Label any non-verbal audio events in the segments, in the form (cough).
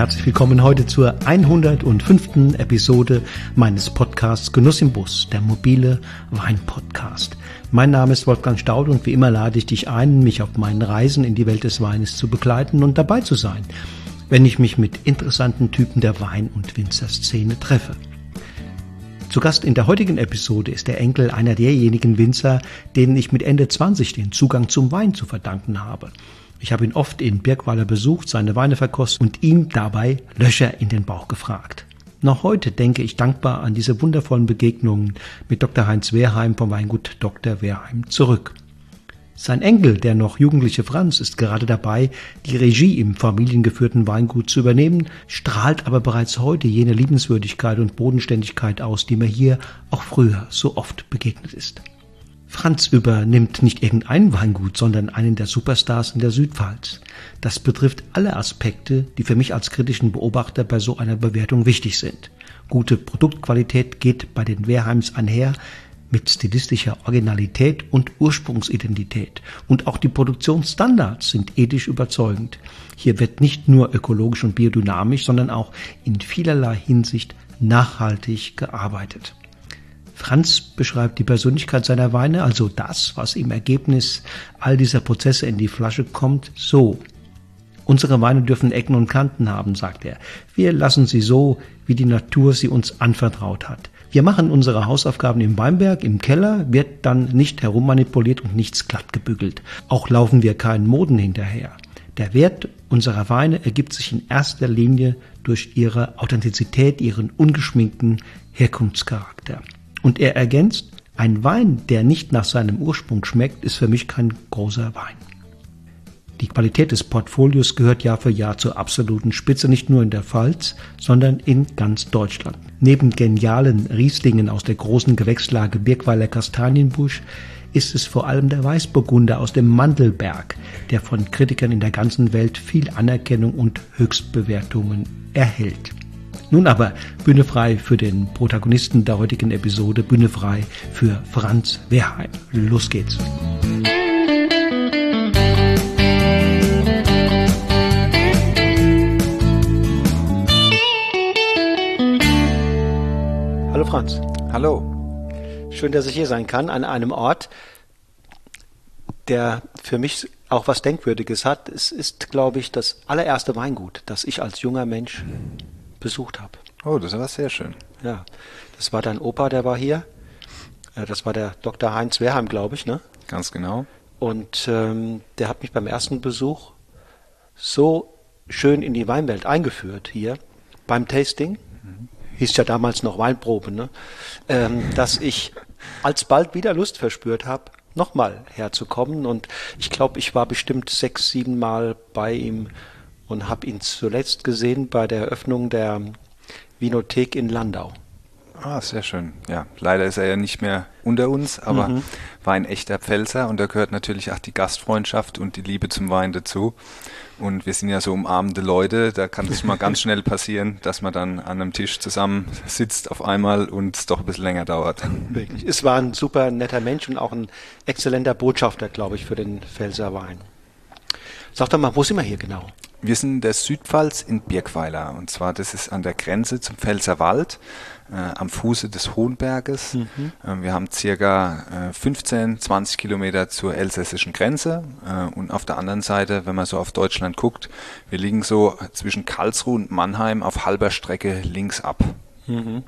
Herzlich willkommen heute zur 105. Episode meines Podcasts Genuss im Bus, der mobile Wein-Podcast. Mein Name ist Wolfgang Staud und wie immer lade ich dich ein, mich auf meinen Reisen in die Welt des Weines zu begleiten und dabei zu sein, wenn ich mich mit interessanten Typen der Wein- und Winzerszene treffe. Zu Gast in der heutigen Episode ist der Enkel einer derjenigen Winzer, denen ich mit Ende 20 den Zugang zum Wein zu verdanken habe. Ich habe ihn oft in Birkweiler besucht, seine Weine verkostet und ihm dabei Löcher in den Bauch gefragt. Noch heute denke ich dankbar an diese wundervollen Begegnungen mit Dr. Heinz Wehrheim vom Weingut Dr. Wehrheim zurück. Sein Enkel, der noch jugendliche Franz, ist gerade dabei, die Regie im familiengeführten Weingut zu übernehmen, strahlt aber bereits heute jene Liebenswürdigkeit und Bodenständigkeit aus, die mir hier auch früher so oft begegnet ist. Franz übernimmt nicht irgendein Weingut, sondern einen der Superstars in der Südpfalz. Das betrifft alle Aspekte, die für mich als kritischen Beobachter bei so einer Bewertung wichtig sind. Gute Produktqualität geht bei den Wehrheims einher mit stilistischer Originalität und Ursprungsidentität. Und auch die Produktionsstandards sind ethisch überzeugend. Hier wird nicht nur ökologisch und biodynamisch, sondern auch in vielerlei Hinsicht nachhaltig gearbeitet. Franz beschreibt die Persönlichkeit seiner Weine, also das, was im Ergebnis all dieser Prozesse in die Flasche kommt, so. Unsere Weine dürfen Ecken und Kanten haben, sagt er. Wir lassen sie so, wie die Natur sie uns anvertraut hat. Wir machen unsere Hausaufgaben im Weinberg, im Keller, wird dann nicht herummanipuliert und nichts glatt gebügelt. Auch laufen wir keinen Moden hinterher. Der Wert unserer Weine ergibt sich in erster Linie durch ihre Authentizität, ihren ungeschminkten Herkunftscharakter. Und er ergänzt, ein Wein, der nicht nach seinem Ursprung schmeckt, ist für mich kein großer Wein. Die Qualität des Portfolios gehört Jahr für Jahr zur absoluten Spitze, nicht nur in der Pfalz, sondern in ganz Deutschland. Neben genialen Rieslingen aus der großen Gewächslage Birkweiler Kastanienbusch ist es vor allem der Weißburgunder aus dem Mandelberg, der von Kritikern in der ganzen Welt viel Anerkennung und Höchstbewertungen erhält. Nun aber Bühne frei für den Protagonisten der heutigen Episode, Bühne frei für Franz Wehrheim. Los geht's. Hallo Franz. Hallo. Schön, dass ich hier sein kann an einem Ort, der für mich auch was Denkwürdiges hat. Es ist, glaube ich, das allererste Weingut, das ich als junger Mensch besucht habe. Oh, das war sehr schön. Ja, das war dein Opa, der war hier. Äh, das war der Dr. Heinz Wehrheim, glaube ich, ne? Ganz genau. Und ähm, der hat mich beim ersten Besuch so schön in die Weinwelt eingeführt hier beim Tasting. Mhm. Hieß ja damals noch Weinprobe, ne? Ähm, dass ich alsbald wieder Lust verspürt habe, nochmal herzukommen. Und ich glaube, ich war bestimmt sechs, sieben Mal bei ihm und habe ihn zuletzt gesehen bei der Eröffnung der Vinothek in Landau. Ah, sehr schön. Ja, leider ist er ja nicht mehr unter uns, aber mhm. war ein echter Pfälzer und da gehört natürlich auch die Gastfreundschaft und die Liebe zum Wein dazu. Und wir sind ja so umarmende Leute, da kann es mal ganz (laughs) schnell passieren, dass man dann an einem Tisch zusammen sitzt auf einmal und es doch ein bisschen länger dauert. Wirklich. Es war ein super netter Mensch und auch ein exzellenter Botschafter, glaube ich, für den Pfälzer Wein. Sag doch mal, wo sind wir hier genau? Wir sind in der Südpfalz in Birkweiler. Und zwar, das ist an der Grenze zum Pfälzerwald, äh, am Fuße des Hohenberges. Mhm. Äh, wir haben circa äh, 15, 20 Kilometer zur elsässischen Grenze. Äh, und auf der anderen Seite, wenn man so auf Deutschland guckt, wir liegen so zwischen Karlsruhe und Mannheim auf halber Strecke links ab. Mhm.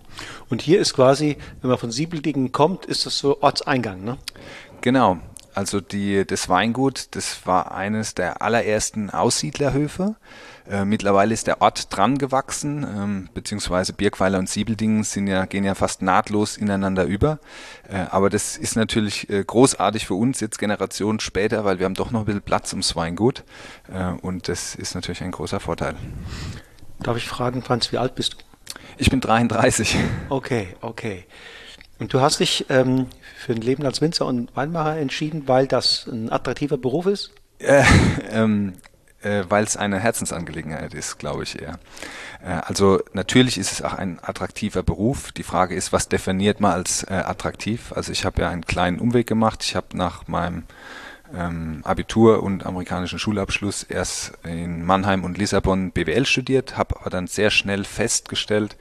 Und hier ist quasi, wenn man von Siebeldingen kommt, ist das so Ortseingang, ne? Genau. Also die, das Weingut, das war eines der allerersten Aussiedlerhöfe. Äh, mittlerweile ist der Ort dran gewachsen, ähm, beziehungsweise Birkweiler und Siebeldingen sind ja, gehen ja fast nahtlos ineinander über. Äh, aber das ist natürlich äh, großartig für uns jetzt Generationen später, weil wir haben doch noch ein bisschen Platz ums Weingut. Äh, und das ist natürlich ein großer Vorteil. Darf ich fragen, Franz, wie alt bist du? Ich bin 33. Okay, okay. Und du hast dich ähm, für ein Leben als Winzer und Weinmacher entschieden, weil das ein attraktiver Beruf ist? Äh, (laughs) ähm, äh, weil es eine Herzensangelegenheit ist, glaube ich eher. Äh, also natürlich ist es auch ein attraktiver Beruf. Die Frage ist, was definiert man als äh, attraktiv? Also ich habe ja einen kleinen Umweg gemacht. Ich habe nach meinem ähm, Abitur und amerikanischen Schulabschluss erst in Mannheim und Lissabon BWL studiert, habe aber dann sehr schnell festgestellt,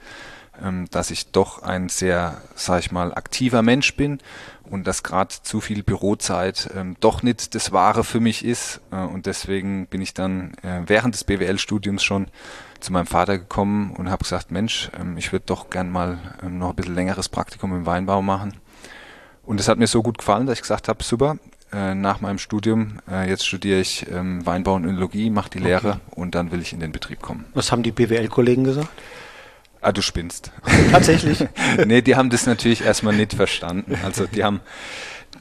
dass ich doch ein sehr, sag ich mal, aktiver Mensch bin und dass gerade zu viel Bürozeit ähm, doch nicht das Wahre für mich ist. Äh, und deswegen bin ich dann äh, während des BWL-Studiums schon zu meinem Vater gekommen und habe gesagt, Mensch, ähm, ich würde doch gern mal ähm, noch ein bisschen längeres Praktikum im Weinbau machen. Und es hat mir so gut gefallen, dass ich gesagt habe, super, äh, nach meinem Studium, jetzt studiere ich ähm, Weinbau und Önologie, mache die Lehre okay. und dann will ich in den Betrieb kommen. Was haben die BWL-Kollegen gesagt? Ah, du spinnst. (laughs) Tatsächlich? (laughs) nee, die haben das natürlich erstmal nicht verstanden. Also die haben,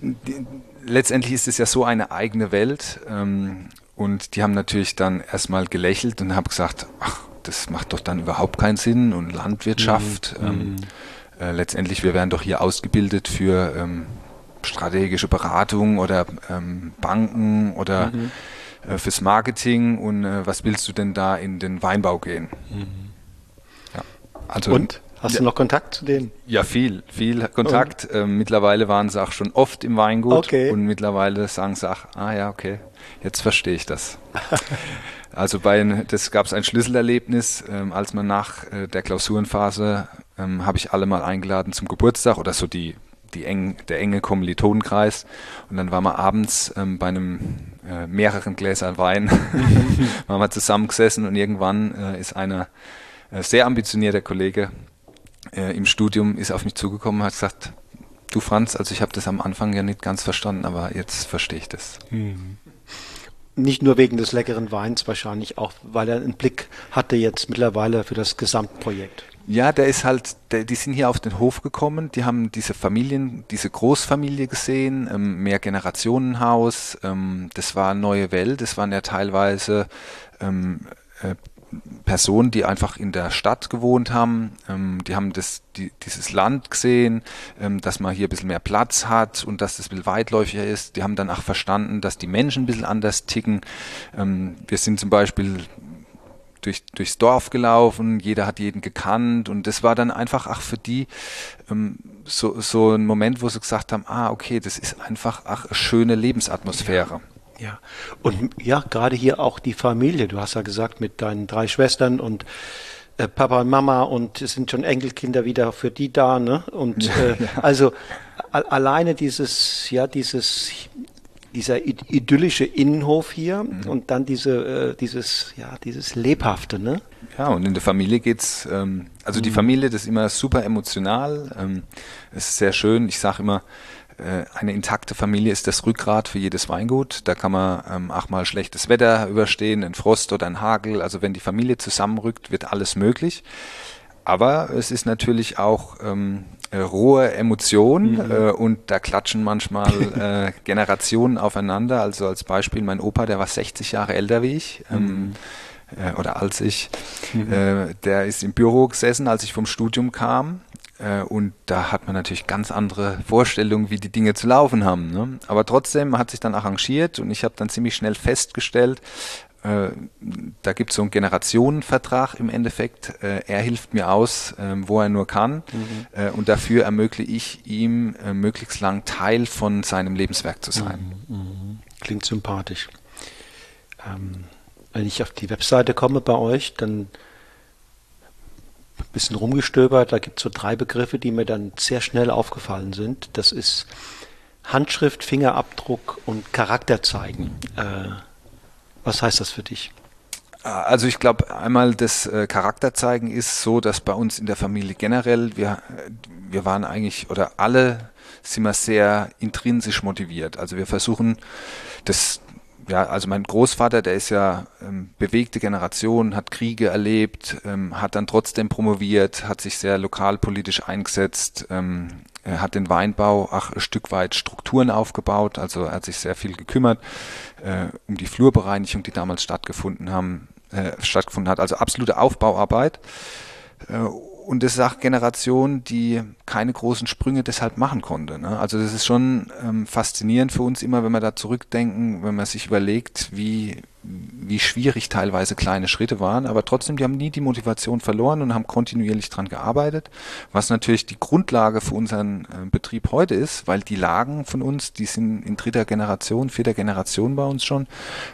die, letztendlich ist es ja so eine eigene Welt ähm, und die haben natürlich dann erstmal gelächelt und haben gesagt, ach, das macht doch dann überhaupt keinen Sinn und Landwirtschaft. Mhm. Ähm, äh, letztendlich, wir werden doch hier ausgebildet für ähm, strategische Beratung oder ähm, Banken oder mhm. äh, fürs Marketing und äh, was willst du denn da in den Weinbau gehen? Mhm. Also, und? Hast du noch Kontakt zu denen? Ja, viel, viel Kontakt. Ähm, mittlerweile waren sie auch schon oft im Weingut okay. und mittlerweile sagen sie, ach, ah ja, okay, jetzt verstehe ich das. (laughs) also bei, das gab es ein Schlüsselerlebnis, ähm, als man nach äh, der Klausurenphase ähm, habe ich alle mal eingeladen zum Geburtstag oder so die, die eng, der enge Kommilitonenkreis und dann waren wir abends ähm, bei einem äh, mehreren Gläsern Wein, (laughs) (laughs) waren wir zusammengesessen und irgendwann äh, ist einer sehr ambitionierter Kollege äh, im Studium ist auf mich zugekommen und hat gesagt, du Franz, also ich habe das am Anfang ja nicht ganz verstanden, aber jetzt verstehe ich das. Mhm. Nicht nur wegen des leckeren Weins wahrscheinlich, auch weil er einen Blick hatte jetzt mittlerweile für das Gesamtprojekt. Ja, der ist halt, der, die sind hier auf den Hof gekommen, die haben diese Familien, diese Großfamilie gesehen, ähm, mehr Generationenhaus, ähm, das war eine neue Welt, das waren ja teilweise ähm, äh, Personen, die einfach in der Stadt gewohnt haben, ähm, die haben das, die, dieses Land gesehen, ähm, dass man hier ein bisschen mehr Platz hat und dass das ein bisschen weitläufiger ist. Die haben dann auch verstanden, dass die Menschen ein bisschen anders ticken. Ähm, wir sind zum Beispiel durch, durchs Dorf gelaufen, jeder hat jeden gekannt und das war dann einfach auch für die ähm, so, so ein Moment, wo sie gesagt haben, ah, okay, das ist einfach ach, eine schöne Lebensatmosphäre. Ja. Ja, und ja, gerade hier auch die Familie. Du hast ja gesagt, mit deinen drei Schwestern und äh, Papa und Mama und es sind schon Enkelkinder wieder für die da, ne? Und (laughs) äh, also alleine dieses, ja, dieses, dieser idyllische Innenhof hier mhm. und dann diese, äh, dieses, ja, dieses lebhafte, ne? Ja, und in der Familie geht's, ähm, also mhm. die Familie, das ist immer super emotional. Ähm, es ist sehr schön. Ich sage immer, eine intakte Familie ist das Rückgrat für jedes Weingut. Da kann man ähm, auch mal schlechtes Wetter überstehen, ein Frost oder ein Hagel. Also wenn die Familie zusammenrückt, wird alles möglich. Aber es ist natürlich auch ähm, äh, rohe Emotion mhm. äh, und da klatschen manchmal äh, (laughs) Generationen aufeinander. Also als Beispiel mein Opa, der war 60 Jahre älter wie ich. Ähm, mhm. Äh, oder als ich, mhm. Äh, der ist im Büro gesessen, als ich vom Studium kam äh, und da hat man natürlich ganz andere Vorstellungen, wie die Dinge zu laufen haben. Ne? Aber trotzdem, hat sich dann arrangiert und ich habe dann ziemlich schnell festgestellt, äh, da gibt es so einen Generationenvertrag im Endeffekt. Äh, er hilft mir aus, äh, wo er nur kann. Mhm. Äh, und dafür ermögliche ich ihm, äh, möglichst lang Teil von seinem Lebenswerk zu sein. Mhm. Mhm. Klingt sympathisch. Ähm, wenn ich auf die Webseite komme bei euch, dann bisschen rumgestöbert. Da gibt es so drei Begriffe, die mir dann sehr schnell aufgefallen sind. Das ist Handschrift, Fingerabdruck und Charakter zeigen. Äh, was heißt das für dich? Also ich glaube, einmal das äh, Charakterzeigen ist so, dass bei uns in der Familie generell, wir, wir waren eigentlich, oder alle sind wir sehr intrinsisch motiviert. Also wir versuchen, das ja, also mein Großvater, der ist ja ähm, bewegte Generation, hat Kriege erlebt, ähm, hat dann trotzdem promoviert, hat sich sehr lokalpolitisch eingesetzt, ähm, hat den Weinbau auch ein Stück weit Strukturen aufgebaut, also er hat sich sehr viel gekümmert äh, um die Flurbereinigung, die damals stattgefunden haben, äh, stattgefunden hat, also absolute Aufbauarbeit. Äh, und das ist auch Generation, die keine großen Sprünge deshalb machen konnte. Ne? Also das ist schon ähm, faszinierend für uns immer, wenn wir da zurückdenken, wenn man sich überlegt, wie, wie schwierig teilweise kleine Schritte waren, aber trotzdem, die haben nie die Motivation verloren und haben kontinuierlich dran gearbeitet, was natürlich die Grundlage für unseren äh, Betrieb heute ist, weil die Lagen von uns, die sind in dritter Generation, vierter Generation bei uns schon.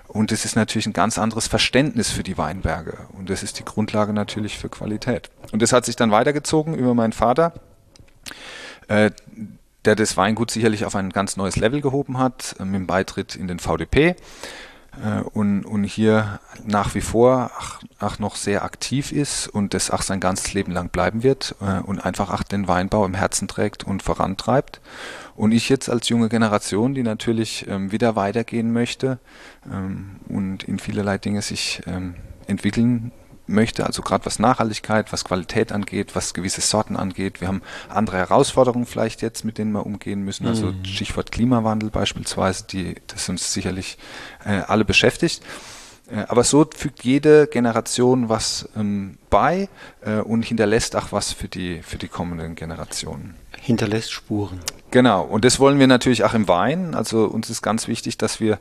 Und es ist natürlich ein ganz anderes Verständnis für die Weinberge. Und das ist die Grundlage natürlich für Qualität. Und das hat sich dann weitergezogen über meinen Vater, äh, der das Weingut sicherlich auf ein ganz neues Level gehoben hat, äh, mit dem Beitritt in den VDP und, und hier nach wie vor ach, ach noch sehr aktiv ist und das auch sein ganzes Leben lang bleiben wird äh, und einfach auch den Weinbau im Herzen trägt und vorantreibt. Und ich jetzt als junge Generation, die natürlich ähm, wieder weitergehen möchte ähm, und in vielerlei Dinge sich ähm, entwickeln möchte, also gerade was Nachhaltigkeit, was Qualität angeht, was gewisse Sorten angeht. Wir haben andere Herausforderungen vielleicht jetzt, mit denen wir umgehen müssen. Also mhm. Stichwort Klimawandel beispielsweise, die das uns sicherlich äh, alle beschäftigt. Äh, aber so fügt jede Generation was ähm, bei äh, und hinterlässt auch was für die, für die kommenden Generationen. Hinterlässt Spuren. Genau. Und das wollen wir natürlich auch im Wein. Also uns ist ganz wichtig, dass wir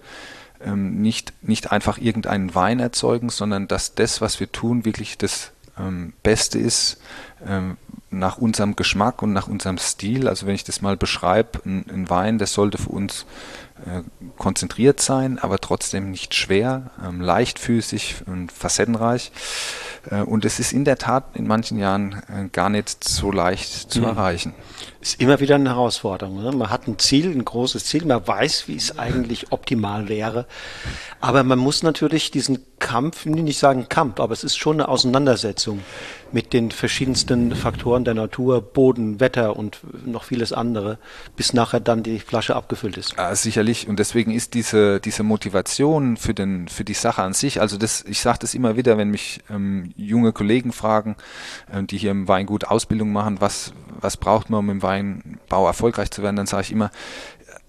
ähm, nicht, nicht einfach irgendeinen Wein erzeugen, sondern dass das, was wir tun, wirklich das ähm, Beste ist ähm, nach unserem Geschmack und nach unserem Stil. Also wenn ich das mal beschreibe, ein, ein Wein, das sollte für uns konzentriert sein, aber trotzdem nicht schwer, ähm, leichtfüßig und facettenreich. Äh, und es ist in der Tat in manchen Jahren äh, gar nicht so leicht zu mhm. erreichen. Ist immer wieder eine Herausforderung. Ne? Man hat ein Ziel, ein großes Ziel, man weiß, wie es eigentlich optimal wäre. Aber man muss natürlich diesen Kampf, nicht sagen Kampf, aber es ist schon eine Auseinandersetzung mit den verschiedensten Faktoren der Natur, Boden, Wetter und noch vieles andere, bis nachher dann die Flasche abgefüllt ist. Ja, sicherlich. Und deswegen ist diese, diese Motivation für, den, für die Sache an sich, also das, ich sage das immer wieder, wenn mich ähm, junge Kollegen fragen, äh, die hier im Weingut Ausbildung machen, was, was braucht man, um im Weinbau erfolgreich zu werden, dann sage ich immer,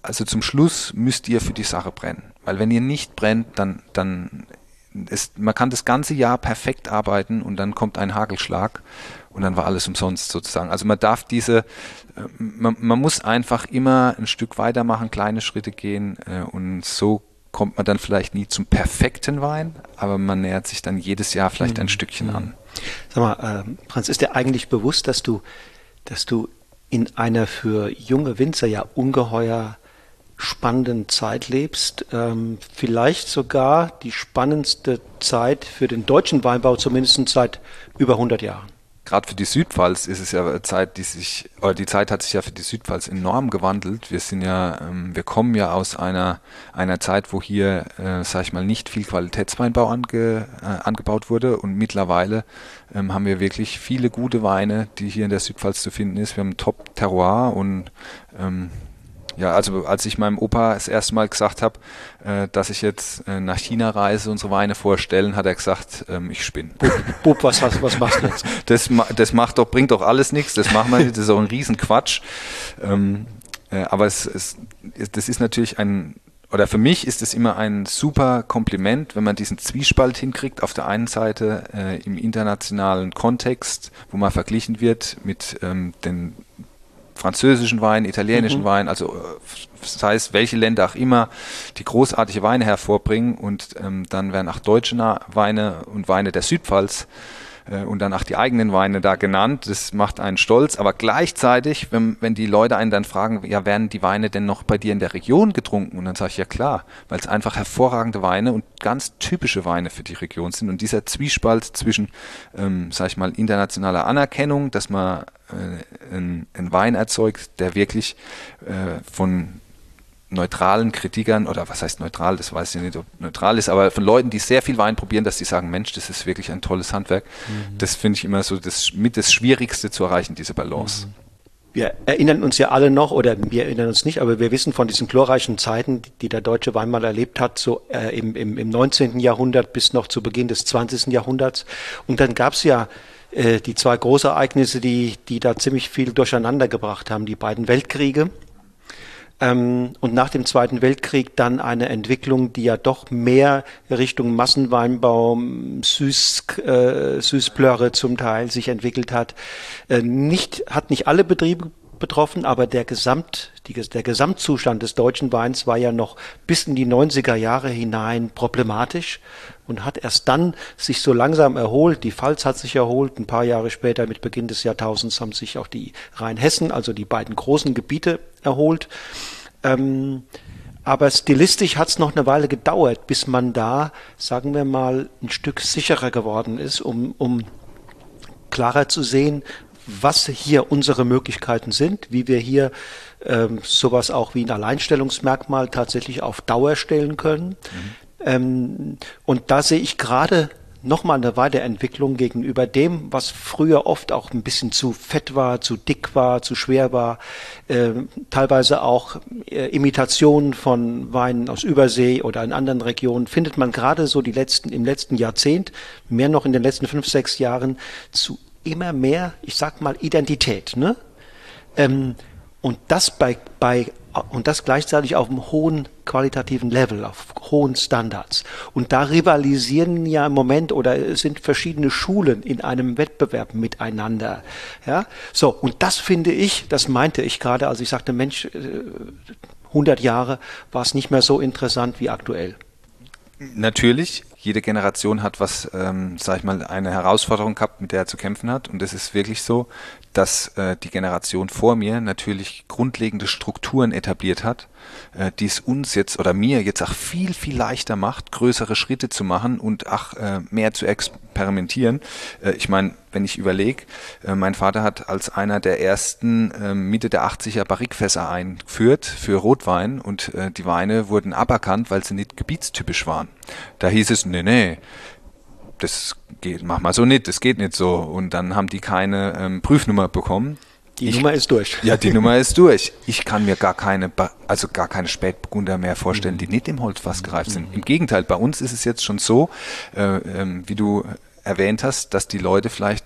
also zum Schluss müsst ihr für die Sache brennen. Weil wenn ihr nicht brennt, dann, dann ist, man kann das ganze Jahr perfekt arbeiten und dann kommt ein Hagelschlag und dann war alles umsonst sozusagen. Also man darf diese, äh, man, man muss einfach immer ein Stück weitermachen, kleine Schritte gehen äh, und so kommt man dann vielleicht nie zum perfekten Wein, aber man nähert sich dann jedes Jahr vielleicht ein mhm. Stückchen an. Sag mal, äh, Franz, ist dir eigentlich bewusst, dass du, dass du in einer für junge Winzer ja ungeheuer spannenden Zeit lebst, ähm, vielleicht sogar die spannendste Zeit für den deutschen Weinbau, zumindest seit über 100 Jahren. Gerade für die Südpfalz ist es ja Zeit, die sich, oder die Zeit hat sich ja für die Südpfalz enorm gewandelt. Wir sind ja, ähm, wir kommen ja aus einer, einer Zeit, wo hier, äh, sag ich mal, nicht viel Qualitätsweinbau ange, äh, angebaut wurde und mittlerweile ähm, haben wir wirklich viele gute Weine, die hier in der Südpfalz zu finden ist. Wir haben Top-Terroir und ähm, ja, also als ich meinem Opa das erste Mal gesagt habe, äh, dass ich jetzt äh, nach China reise, unsere Weine vorstellen, hat er gesagt, ähm, ich spinne. Bub, was, hast, was machst du jetzt? (laughs) Das, das macht doch, bringt doch alles nichts, das machen wir nicht, das ist auch ein Riesenquatsch. Ähm, äh, aber es, es, das ist natürlich ein, oder für mich ist es immer ein super Kompliment, wenn man diesen Zwiespalt hinkriegt. Auf der einen Seite äh, im internationalen Kontext, wo man verglichen wird mit ähm, den französischen Wein, italienischen mhm. Wein, also sei es welche Länder auch immer, die großartige Weine hervorbringen und ähm, dann werden auch deutsche Weine und Weine der Südpfalz äh, und dann auch die eigenen Weine da genannt. Das macht einen stolz. Aber gleichzeitig, wenn, wenn die Leute einen dann fragen, ja, werden die Weine denn noch bei dir in der Region getrunken? Und dann sage ich, ja klar, weil es einfach hervorragende Weine und ganz typische Weine für die Region sind. Und dieser Zwiespalt zwischen, ähm, sage ich mal, internationaler Anerkennung, dass man äh, einen, einen Wein erzeugt, der wirklich äh, von neutralen Kritikern oder was heißt neutral, das weiß ich nicht, ob neutral ist, aber von Leuten, die sehr viel Wein probieren, dass die sagen, Mensch, das ist wirklich ein tolles Handwerk. Mhm. Das finde ich immer so das mit das Schwierigste zu erreichen, diese Balance. Mhm. Wir erinnern uns ja alle noch, oder wir erinnern uns nicht, aber wir wissen von diesen glorreichen Zeiten, die der deutsche Weinmal erlebt hat, so äh, im, im, im 19. Jahrhundert bis noch zu Beginn des 20. Jahrhunderts. Und dann gab es ja äh, die zwei Großereignisse, die, die da ziemlich viel durcheinander gebracht haben, die beiden Weltkriege ähm, und nach dem Zweiten Weltkrieg dann eine Entwicklung, die ja doch mehr Richtung Massenweinbau, Süß, äh, Süßplörre zum Teil sich entwickelt hat. Äh, nicht, hat nicht alle Betriebe betroffen, aber der Gesamt, die, der Gesamtzustand des deutschen Weins war ja noch bis in die 90er Jahre hinein problematisch und hat erst dann sich so langsam erholt. Die Pfalz hat sich erholt. Ein paar Jahre später, mit Beginn des Jahrtausends, haben sich auch die Rheinhessen, also die beiden großen Gebiete, erholt. Ähm, aber stilistisch hat es noch eine Weile gedauert, bis man da, sagen wir mal, ein Stück sicherer geworden ist, um, um klarer zu sehen, was hier unsere Möglichkeiten sind, wie wir hier ähm, sowas auch wie ein Alleinstellungsmerkmal tatsächlich auf Dauer stellen können. Mhm. Ähm, und da sehe ich gerade nochmal eine Weiterentwicklung gegenüber dem, was früher oft auch ein bisschen zu fett war, zu dick war, zu schwer war, äh, teilweise auch äh, Imitationen von Weinen aus Übersee oder in anderen Regionen, findet man gerade so die letzten, im letzten Jahrzehnt, mehr noch in den letzten fünf, sechs Jahren, zu immer mehr, ich sag mal, Identität. Ne? Ähm, und das bei, bei und das gleichzeitig auf einem hohen qualitativen Level, auf hohen Standards. Und da rivalisieren ja im Moment oder es sind verschiedene Schulen in einem Wettbewerb miteinander. Ja, so und das finde ich, das meinte ich gerade, als ich sagte, Mensch, 100 äh, Jahre war es nicht mehr so interessant wie aktuell. Natürlich, jede Generation hat was, ähm, sag ich mal, eine Herausforderung gehabt, mit der er zu kämpfen hat. Und es ist wirklich so, dass äh, die Generation vor mir natürlich grundlegende Strukturen etabliert hat, äh, die es uns jetzt oder mir jetzt auch viel, viel leichter macht, größere Schritte zu machen und auch äh, mehr zu experimentieren. Äh, ich meine, wenn ich überlege, äh, mein Vater hat als einer der ersten äh, Mitte der 80er Barrikfässer eingeführt für Rotwein und äh, die Weine wurden aberkannt, weil sie nicht gebietstypisch waren. Da hieß es, nee, nee, das geht, mach mal so nicht, das geht nicht so. Und dann haben die keine ähm, Prüfnummer bekommen. Die ich, Nummer ist durch. Ja, die Nummer ist durch. (laughs) Ich kann mir gar keine, also gar keine Spätburgunder mehr vorstellen, mhm. die nicht im Holzfass gereift sind. Mhm. Im Gegenteil, bei uns ist es jetzt schon so, äh, äh, wie du erwähnt hast, dass die Leute vielleicht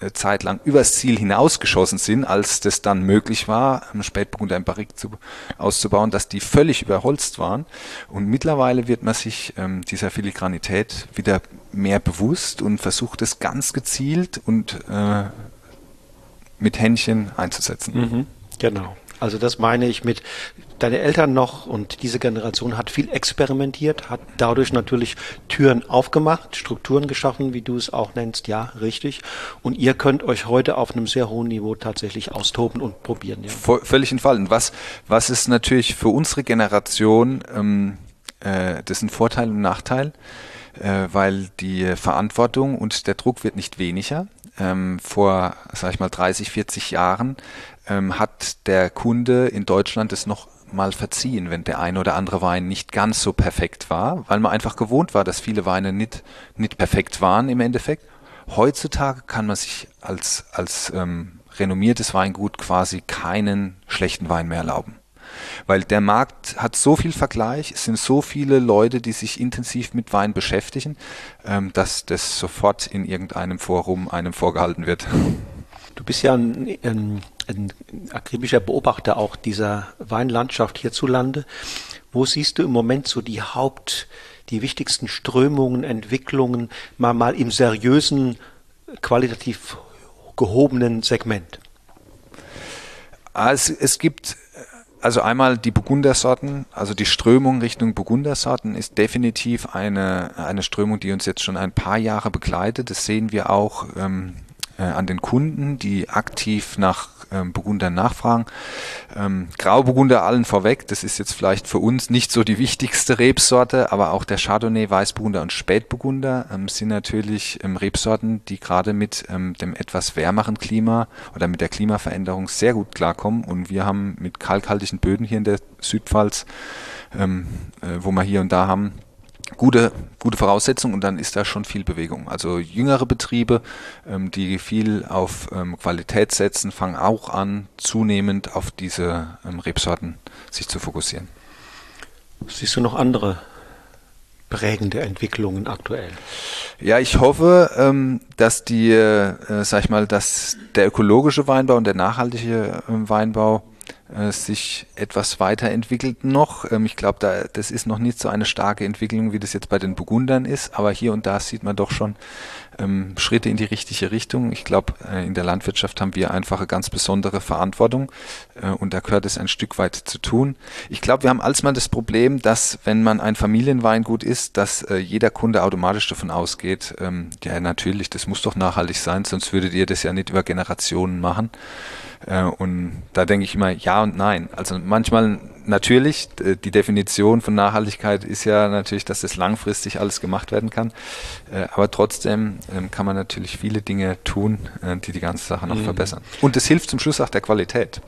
äh, zeitlang übers Ziel hinausgeschossen sind, als das dann möglich war, einen Spätburgunder im Barrik zu, auszubauen, dass die völlig überholzt waren. Und mittlerweile wird man sich ähm, dieser Filigranität wieder mehr bewusst und versucht es ganz gezielt und äh, mit Händchen einzusetzen. Mhm, genau. Also das meine ich mit deine Eltern noch und diese Generation hat viel experimentiert, hat dadurch natürlich Türen aufgemacht, Strukturen geschaffen, wie du es auch nennst, ja, richtig. Und ihr könnt euch heute auf einem sehr hohen Niveau tatsächlich austoben und probieren. Ja. Völlig entfallen. Was, was ist natürlich für unsere Generation, ähm, äh, das ein Vorteil und Nachteil, äh, weil die Verantwortung und der Druck wird nicht weniger. Ähm, vor, sag ich mal, 30, 40 Jahren ähm, hat der Kunde in Deutschland es noch mal verziehen, wenn der ein oder andere Wein nicht ganz so perfekt war, weil man einfach gewohnt war, dass viele Weine nicht, nicht perfekt waren im Endeffekt. Heutzutage kann man sich als, als ähm, renommiertes Weingut quasi keinen schlechten Wein mehr erlauben. Weil der Markt hat so viel Vergleich, es sind so viele Leute, die sich intensiv mit Wein beschäftigen, ähm, dass das sofort in irgendeinem Forum einem vorgehalten wird. Du bist ja ein, ein, ein akribischer Beobachter auch dieser Weinlandschaft hierzulande. Wo siehst du im Moment so die Haupt, die wichtigsten Strömungen, Entwicklungen, mal, mal im seriösen, qualitativ gehobenen Segment? Also es gibt also einmal die Burgundersorten, also die Strömung Richtung Burgundersorten ist definitiv eine, eine Strömung, die uns jetzt schon ein paar Jahre begleitet. Das sehen wir auch ähm, äh, an den Kunden, die aktiv nach ähm, Burgunder nachfragen. Ähm, Grauburgunder allen vorweg, das ist jetzt vielleicht für uns nicht so die wichtigste Rebsorte, aber auch der Chardonnay, Weißburgunder und Spätburgunder ähm, sind natürlich ähm, Rebsorten, die gerade mit ähm, dem etwas wärmeren Klima oder mit der Klimaveränderung sehr gut klarkommen. Und wir haben mit kalkhaltigen Böden hier in der Südpfalz, ähm, äh, wo wir hier und da haben, gute, gute Voraussetzungen und dann ist da schon viel Bewegung. Also jüngere Betriebe, ähm, die viel auf ähm, Qualität setzen, fangen auch an, zunehmend auf diese ähm, Rebsorten sich zu fokussieren. Siehst du noch andere prägende Entwicklungen aktuell? Ja, ich hoffe, ähm, dass die, äh, sag ich mal, dass der ökologische Weinbau und der nachhaltige äh, Weinbau äh, sich etwas weiterentwickelt noch. Ähm, ich glaube, da, das ist noch nicht so eine starke Entwicklung, wie das jetzt bei den Burgundern ist, aber hier und da sieht man doch schon ähm, Schritte in die richtige Richtung. Ich glaube, äh, in der Landwirtschaft haben wir einfach eine ganz besondere Verantwortung äh, und da gehört es ein Stück weit zu tun. Ich glaube, wir haben alsmal das Problem, dass wenn man ein Familienweingut ist, dass äh, jeder Kunde automatisch davon ausgeht, ähm, ja natürlich, das muss doch nachhaltig sein, sonst würdet ihr das ja nicht über Generationen machen. Äh, und da denke ich immer ja und nein. Also manchmal natürlich, die Definition von Nachhaltigkeit ist ja natürlich, dass das langfristig alles gemacht werden kann. Äh, aber trotzdem ähm, kann man natürlich viele Dinge tun, äh, die die ganze Sache noch mhm. verbessern. Und es hilft zum Schluss auch der Qualität.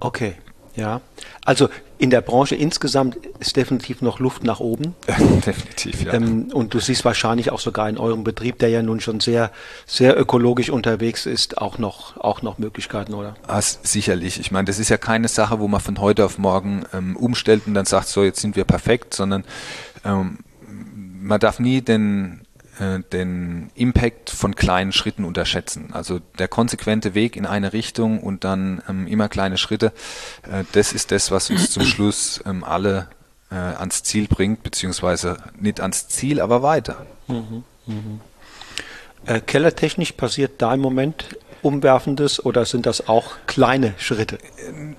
Okay. Ja, also in der Branche insgesamt ist definitiv noch Luft nach oben. (laughs) definitiv, ja. Ähm, und du siehst wahrscheinlich auch sogar in eurem Betrieb, der ja nun schon sehr, sehr ökologisch unterwegs ist, auch noch, auch noch Möglichkeiten, oder? Ah, sicherlich. Ich meine, das ist ja keine Sache, wo man von heute auf morgen ähm, umstellt und dann sagt, so, jetzt sind wir perfekt, sondern ähm, man darf nie den den Impact von kleinen Schritten unterschätzen. Also der konsequente Weg in eine Richtung und dann ähm, immer kleine Schritte, äh, das ist das, was uns zum (clears throat) Schluss ähm, alle äh, ans Ziel bringt, beziehungsweise nicht ans Ziel, aber weiter. Mhm, mhm. Äh, kellertechnisch passiert da im Moment Umwerfendes oder sind das auch kleine Schritte?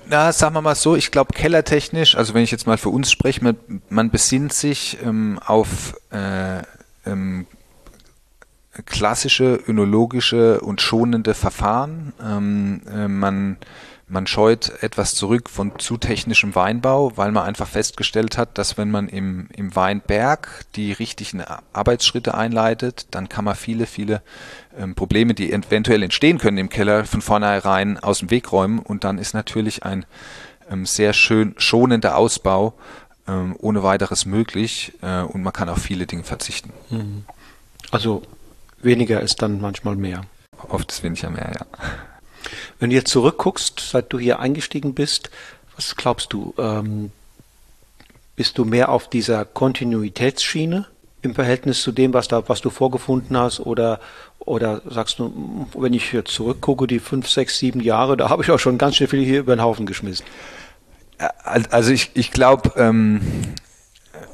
Na, sagen wir mal so, ich glaube kellertechnisch, also wenn ich jetzt mal für uns spreche, man, man besinnt sich ähm, auf äh, ähm, klassische önologische und schonende Verfahren. Ähm, äh, man, man scheut etwas zurück von zu technischem Weinbau, weil man einfach festgestellt hat, dass wenn man im, im Weinberg die richtigen Arbeitsschritte einleitet, dann kann man viele, viele ähm, Probleme, die eventuell entstehen können im Keller, von vornherein aus dem Weg räumen. Und dann ist natürlich ein ähm, sehr schön schonender Ausbau ähm, ohne weiteres möglich äh, und man kann auf viele Dinge verzichten. Mhm. Also weniger ist dann manchmal mehr. Oft ist weniger mehr, ja. Wenn du jetzt zurückguckst, seit du hier eingestiegen bist, was glaubst du? Ähm, bist du mehr auf dieser Kontinuitätsschiene im Verhältnis zu dem, was da, was du vorgefunden hast, oder oder sagst du, wenn ich jetzt zurückgucke, die fünf, sechs, sieben Jahre, da habe ich auch schon ganz schön viel hier über den Haufen geschmissen. Also ich, ich glaube, ähm,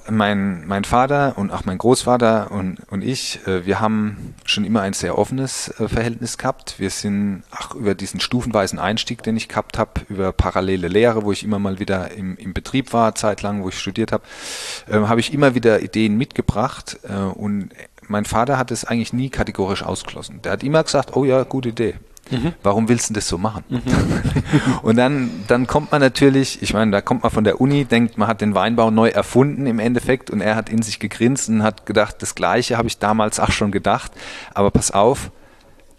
mein, mein Vater und auch mein Großvater und, und ich, äh, wir haben schon immer ein sehr offenes äh, Verhältnis gehabt. Wir sind auch über diesen stufenweisen Einstieg, den ich gehabt habe, über parallele Lehre, wo ich immer mal wieder im, im Betrieb war, zeitlang, wo ich studiert habe, äh, habe ich immer wieder Ideen mitgebracht äh, und mein Vater hat es eigentlich nie kategorisch ausgeschlossen. Der hat immer gesagt, oh ja, gute Idee. Mhm. Warum willst du das so machen? Mhm. (laughs) und dann, dann kommt man natürlich, ich meine, da kommt man von der Uni, denkt, man hat den Weinbau neu erfunden im Endeffekt und er hat in sich gegrinst und hat gedacht, das Gleiche habe ich damals auch schon gedacht, aber pass auf,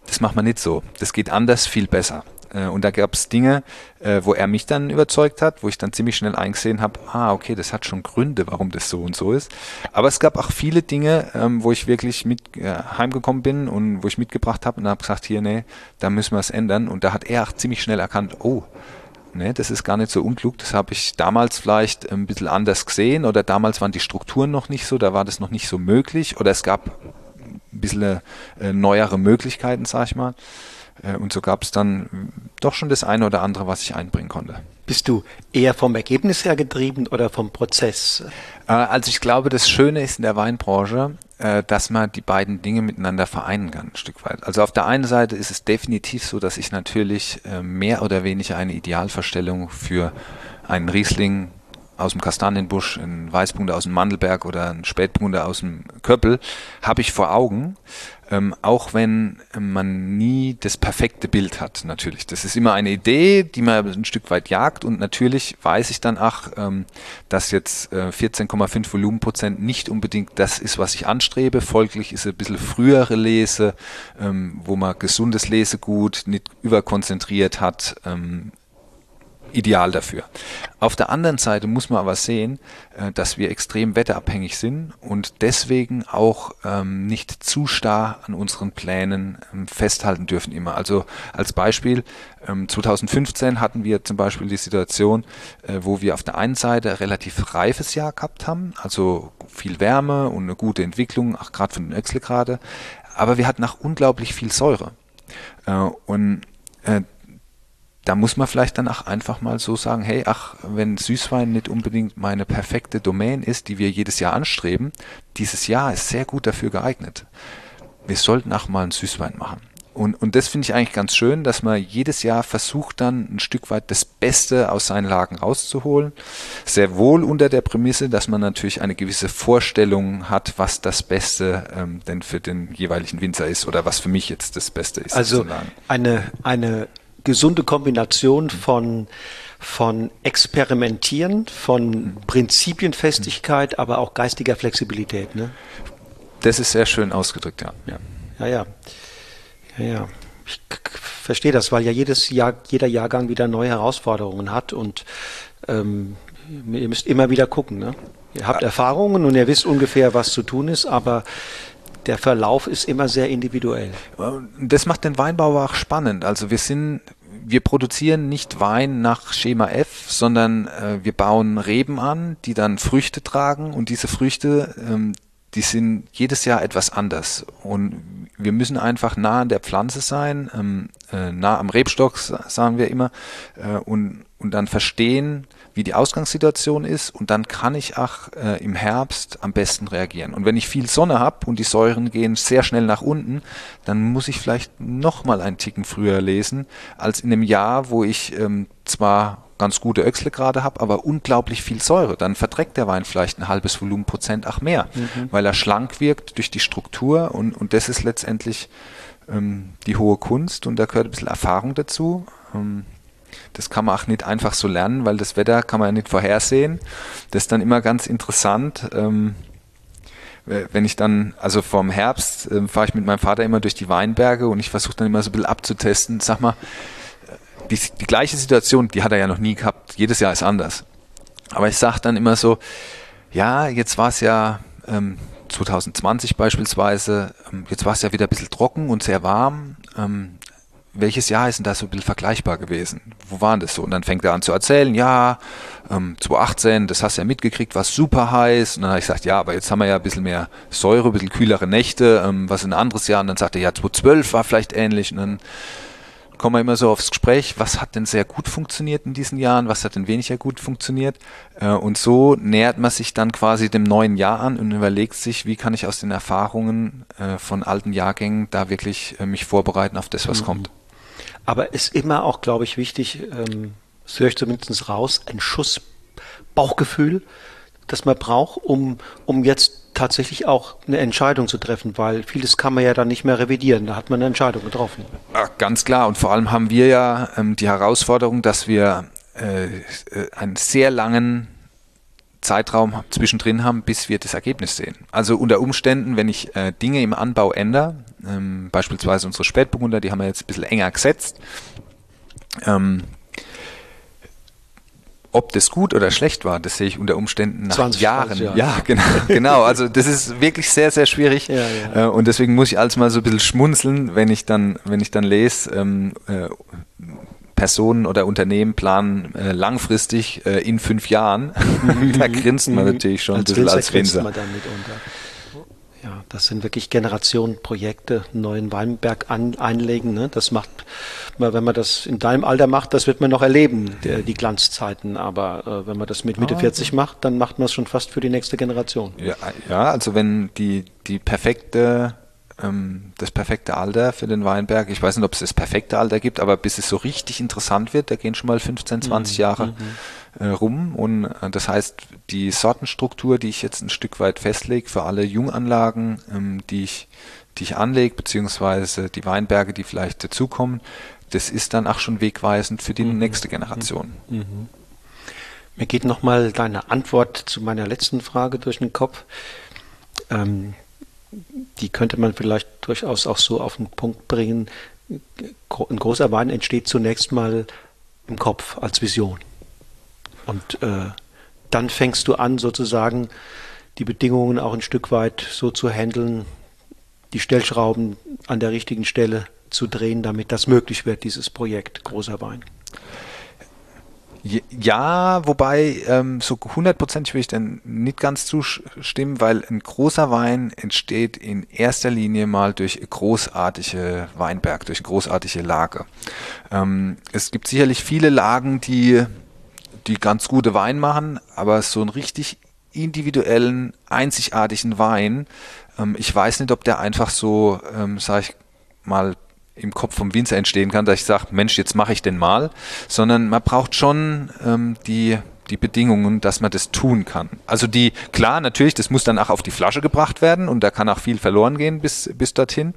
das macht man nicht so. Das geht anders, viel besser. Äh, und da gab es Dinge, äh, wo er mich dann überzeugt hat, wo ich dann ziemlich schnell eingesehen habe, ah, okay, das hat schon Gründe, warum das so und so ist. Aber es gab auch viele Dinge, ähm, wo ich wirklich mit äh, heimgekommen bin und wo ich mitgebracht habe und habe gesagt, hier, nee, da müssen wir es ändern. Und da hat er auch ziemlich schnell erkannt, oh, nee, das ist gar nicht so unklug. Das habe ich damals vielleicht ein bisschen anders gesehen oder damals waren die Strukturen noch nicht so, da war das noch nicht so möglich oder es gab ein bisschen neuere Möglichkeiten, sag ich mal. Äh, und so gab es dann doch schon das eine oder andere, was ich einbringen konnte. Bist du eher vom Ergebnis her getrieben oder vom Prozess? Äh, also ich glaube, das Schöne ist in der Weinbranche, äh, dass man die beiden Dinge miteinander vereinen kann, ein Stück weit. Also auf der einen Seite ist es definitiv so, dass ich natürlich mehr oder weniger eine Idealverstellung für einen Riesling aus dem Kastanienbusch, ein Weißbunder aus dem Mandelberg oder ein Spätbunder aus dem Köppel, habe ich vor Augen. Ähm, auch wenn man nie das perfekte Bild hat, natürlich. Das ist immer eine Idee, die man ein Stück weit jagt und natürlich weiß ich dann, ach, ähm, dass jetzt äh, 14,5 Volumenprozent nicht unbedingt das ist, was ich anstrebe. Folglich ist ein bisschen frühere Lese, ähm, wo man gesundes Lesegut nicht überkonzentriert hat, ähm, ideal dafür. Auf der anderen Seite muss man aber sehen, äh, dass wir extrem wetterabhängig sind und deswegen auch ähm, nicht zu starr an unseren Plänen ähm, festhalten dürfen immer. Also als Beispiel, 2015 ähm, hatten wir zum Beispiel die Situation, äh, wo wir auf der einen Seite relativ reifes Jahr gehabt haben, also viel Wärme und eine gute Entwicklung, auch gerade von den Öxlegrade, aber wir hatten auch unglaublich viel Säure. Äh, und da muss man vielleicht dann auch einfach mal so sagen, hey, ach, wenn Süßwein nicht unbedingt meine perfekte Domain ist, die wir jedes Jahr anstreben, dieses Jahr ist sehr gut dafür geeignet. Wir sollten auch mal einen Süßwein machen. Und, und das finde ich eigentlich ganz schön, dass man jedes Jahr versucht dann ein Stück weit das Beste aus seinen Lagen rauszuholen. Sehr wohl unter der Prämisse, dass man natürlich eine gewisse Vorstellung hat, was das Beste ähm, denn für den jeweiligen Winzer ist oder was für mich jetzt das Beste ist. Also eine, eine gesunde Kombination von von Experimentieren, von Prinzipienfestigkeit, aber auch geistiger Flexibilität. Ne? Das ist sehr schön ausgedrückt, ja. Ja, ja. ja. Ja, ja. Ich verstehe das, weil ja jedes Jahr, jeder Jahrgang wieder neue Herausforderungen hat und ähm, ihr müsst immer wieder gucken. Ne? Ihr habt Erfahrungen und ihr wisst ungefähr, was zu tun ist, aber der Verlauf ist immer sehr individuell. Das macht den Weinbau auch spannend. Also wir sind, wir produzieren nicht Wein nach Schema F, sondern äh, wir bauen Reben an, die dann Früchte tragen und diese Früchte, ähm, die sind jedes Jahr etwas anders. Und wir müssen einfach nah an der Pflanze sein, ähm, äh, nah am Rebstock, sagen wir immer, äh, und, und dann verstehen, wie die Ausgangssituation ist und dann kann ich auch äh, im Herbst am besten reagieren. Und wenn ich viel Sonne habe und die Säuren gehen sehr schnell nach unten, dann muss ich vielleicht nochmal einen Ticken früher lesen, als in einem Jahr, wo ich ähm, zwar ganz gute Öchsle gerade habe, aber unglaublich viel Säure. Dann verträgt der Wein vielleicht ein halbes Volumenprozent auch mehr, mhm. weil er schlank wirkt durch die Struktur und, und das ist letztendlich ähm, die hohe Kunst und da gehört ein bisschen Erfahrung dazu. Ähm, das kann man auch nicht einfach so lernen, weil das Wetter kann man ja nicht vorhersehen. Das ist dann immer ganz interessant. Ähm, wenn ich dann, also vom Herbst äh, fahre ich mit meinem Vater immer durch die Weinberge und ich versuche dann immer so ein bisschen abzutesten. Sag mal, die, die gleiche Situation, die hat er ja noch nie gehabt. Jedes Jahr ist anders. Aber ich sage dann immer so, ja, jetzt war es ja ähm, 2020 beispielsweise, ähm, jetzt war es ja wieder ein bisschen trocken und sehr warm. Ähm, welches Jahr ist denn das so ein bisschen vergleichbar gewesen? Wo waren das so? Und dann fängt er an zu erzählen, ja, ähm, 2018, das hast du ja mitgekriegt, war super heiß. Und dann habe ich gesagt, ja, aber jetzt haben wir ja ein bisschen mehr Säure, ein bisschen kühlere Nächte, ähm, was ein anderes Jahr. Und dann sagt er, ja, 2012 war vielleicht ähnlich. Und dann kommen wir immer so aufs Gespräch, was hat denn sehr gut funktioniert in diesen Jahren, was hat denn weniger gut funktioniert. Äh, und so nähert man sich dann quasi dem neuen Jahr an und überlegt sich, wie kann ich aus den Erfahrungen äh, von alten Jahrgängen da wirklich äh, mich vorbereiten auf das, was mhm. kommt. Aber ist immer auch, glaube ich, wichtig, ähm, das höre ich zumindest raus, ein Schuss Bauchgefühl, das man braucht, um, um jetzt tatsächlich auch eine Entscheidung zu treffen, weil vieles kann man ja dann nicht mehr revidieren. Da hat man eine Entscheidung getroffen. Ja, ganz klar. Und vor allem haben wir ja ähm, die Herausforderung, dass wir äh, äh, einen sehr langen Zeitraum zwischendrin haben, bis wir das Ergebnis sehen. Also unter Umständen, wenn ich äh, Dinge im Anbau ändere, ähm, beispielsweise unsere Spätburgunder, die haben wir jetzt ein bisschen enger gesetzt, ähm, ob das gut oder schlecht war, das sehe ich unter Umständen nach 20, Jahren. 20 Jahre. Ja, genau, (laughs) genau. Also das ist wirklich sehr, sehr schwierig. Ja, ja. Äh, und deswegen muss ich alles mal so ein bisschen schmunzeln, wenn ich dann, wenn ich dann lese, ähm, äh, Personen oder Unternehmen planen äh, langfristig äh, in fünf Jahren. (laughs) da grinst man mhm. natürlich schon als ein bisschen als Winzer. Man dann mitunter. Ja, das sind wirklich Generationenprojekte, einen neuen Weinberg an, einlegen. Ne? Das macht, wenn man das in deinem Alter macht, das wird man noch erleben, die, die Glanzzeiten. Aber äh, wenn man das mit Mitte ah, 40 macht, dann macht man es schon fast für die nächste Generation. Ja, ja also wenn die, die perfekte ähm, das perfekte Alter für den Weinberg. Ich weiß nicht, ob es das perfekte Alter gibt, aber bis es so richtig interessant wird, da gehen schon mal 15, 20 mhm. Jahre mhm. äh, rum. Und äh, das heißt, die Sortenstruktur, die ich jetzt ein Stück weit festlege für alle Junganlagen, ähm, die ich die ich anlege, beziehungsweise die Weinberge, die vielleicht dazukommen, das ist dann auch schon wegweisend für die mhm. nächste Generation. Mhm. mhm. Mir geht nochmal deine Antwort zu meiner letzten Frage durch den Kopf. Ähm, die könnte man vielleicht durchaus auch so auf den Punkt bringen. Ein großer Wein entsteht zunächst mal im Kopf als Vision. Und äh, dann fängst du an, sozusagen die Bedingungen auch ein Stück weit so zu handeln, die Stellschrauben an der richtigen Stelle zu drehen, damit das möglich wird, dieses Projekt großer Wein. Ja, wobei ähm, so hundertprozentig will ich dann nicht ganz zustimmen, weil ein großer Wein entsteht in erster Linie mal durch großartige Weinberg, durch großartige Lage. Ähm, es gibt sicherlich viele Lagen, die, die ganz gute Wein machen, aber so einen richtig individuellen, einzigartigen Wein, ähm, ich weiß nicht, ob der einfach so, ähm, sag ich mal, im Kopf vom Winzer entstehen kann, dass ich sage, Mensch, jetzt mache ich den mal, sondern man braucht schon ähm, die die Bedingungen, dass man das tun kann. Also die, klar, natürlich, das muss dann auch auf die Flasche gebracht werden und da kann auch viel verloren gehen bis, bis dorthin.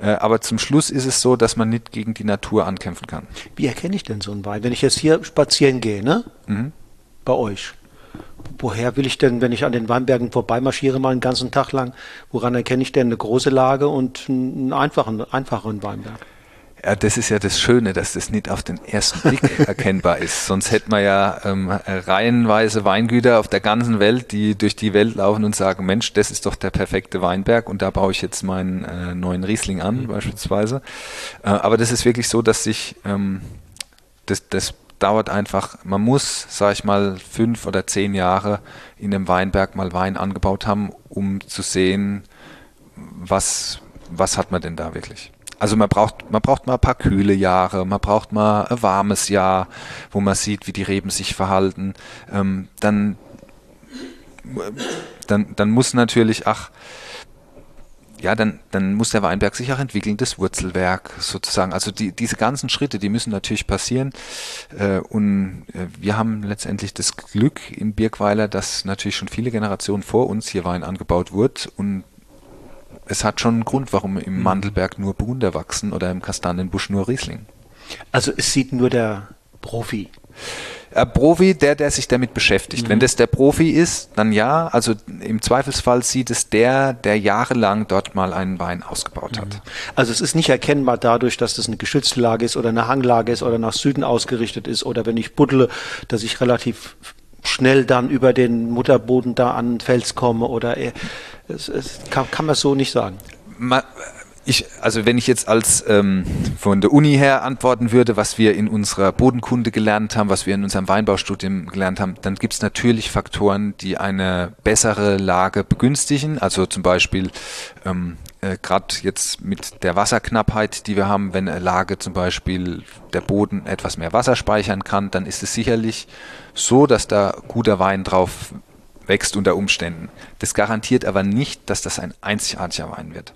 Äh, aber zum Schluss ist es so, dass man nicht gegen die Natur ankämpfen kann. Wie erkenne ich denn so einen Wein? Wenn ich jetzt hier spazieren gehe, ne? Mhm. Bei euch woher will ich denn, wenn ich an den Weinbergen vorbeimarschiere, mal einen ganzen Tag lang, woran erkenne ich denn eine große Lage und einen einfachen, einfacheren Weinberg? Ja, das ist ja das Schöne, dass das nicht auf den ersten Blick (laughs) erkennbar ist. Sonst hätten wir ja ähm, reihenweise Weingüter auf der ganzen Welt, die durch die Welt laufen und sagen, Mensch, das ist doch der perfekte Weinberg und da baue ich jetzt meinen äh, neuen Riesling an, mhm. beispielsweise. Äh, aber das ist wirklich so, dass sich ähm, das, das dauert einfach, man muss, sag ich mal, fünf oder zehn Jahre in einem Weinberg mal Wein angebaut haben, um zu sehen, was, was hat man denn da wirklich. Also man braucht, man braucht mal ein paar kühle Jahre, man braucht mal ein warmes Jahr, wo man sieht, wie die Reben sich verhalten. Ähm, dann, dann, dann muss natürlich, ach, ja, dann, dann muss der Weinberg sich auch entwickeln, das Wurzelwerk sozusagen. Also die, diese ganzen Schritte, die müssen natürlich passieren. Äh, und äh, wir haben letztendlich das Glück in Birkweiler, dass natürlich schon viele Generationen vor uns hier Wein angebaut wird. Und es hat schon einen Grund, warum im mhm. Mandelberg nur Burgunder wachsen oder im Kastanienbusch nur Riesling. Also es sieht nur der Profi äh, Profi, der, der sich damit beschäftigt. Mhm. Wenn das der Profi ist, dann ja. Also im Zweifelsfall sieht es der, der jahrelang dort mal einen Wein ausgebaut hat. Mhm. Also es ist nicht erkennbar dadurch, dass das eine geschützte Lage ist oder eine Hanglage ist oder nach Süden ausgerichtet ist oder wenn ich buddle, dass ich relativ schnell dann über den Mutterboden da an den Fels komme oder äh, es, es kann, kann man so nicht sagen. Man, ich, also wenn ich jetzt als ähm, von der Uni her antworten würde, was wir in unserer Bodenkunde gelernt haben, was wir in unserem Weinbaustudium gelernt haben, dann gibt es natürlich Faktoren, die eine bessere Lage begünstigen. Also zum Beispiel ähm, äh, gerade jetzt mit der Wasserknappheit, die wir haben, wenn eine Lage zum Beispiel der Boden etwas mehr Wasser speichern kann, dann ist es sicherlich so, dass da guter Wein drauf wächst unter Umständen. Das garantiert aber nicht, dass das ein einzigartiger Wein wird.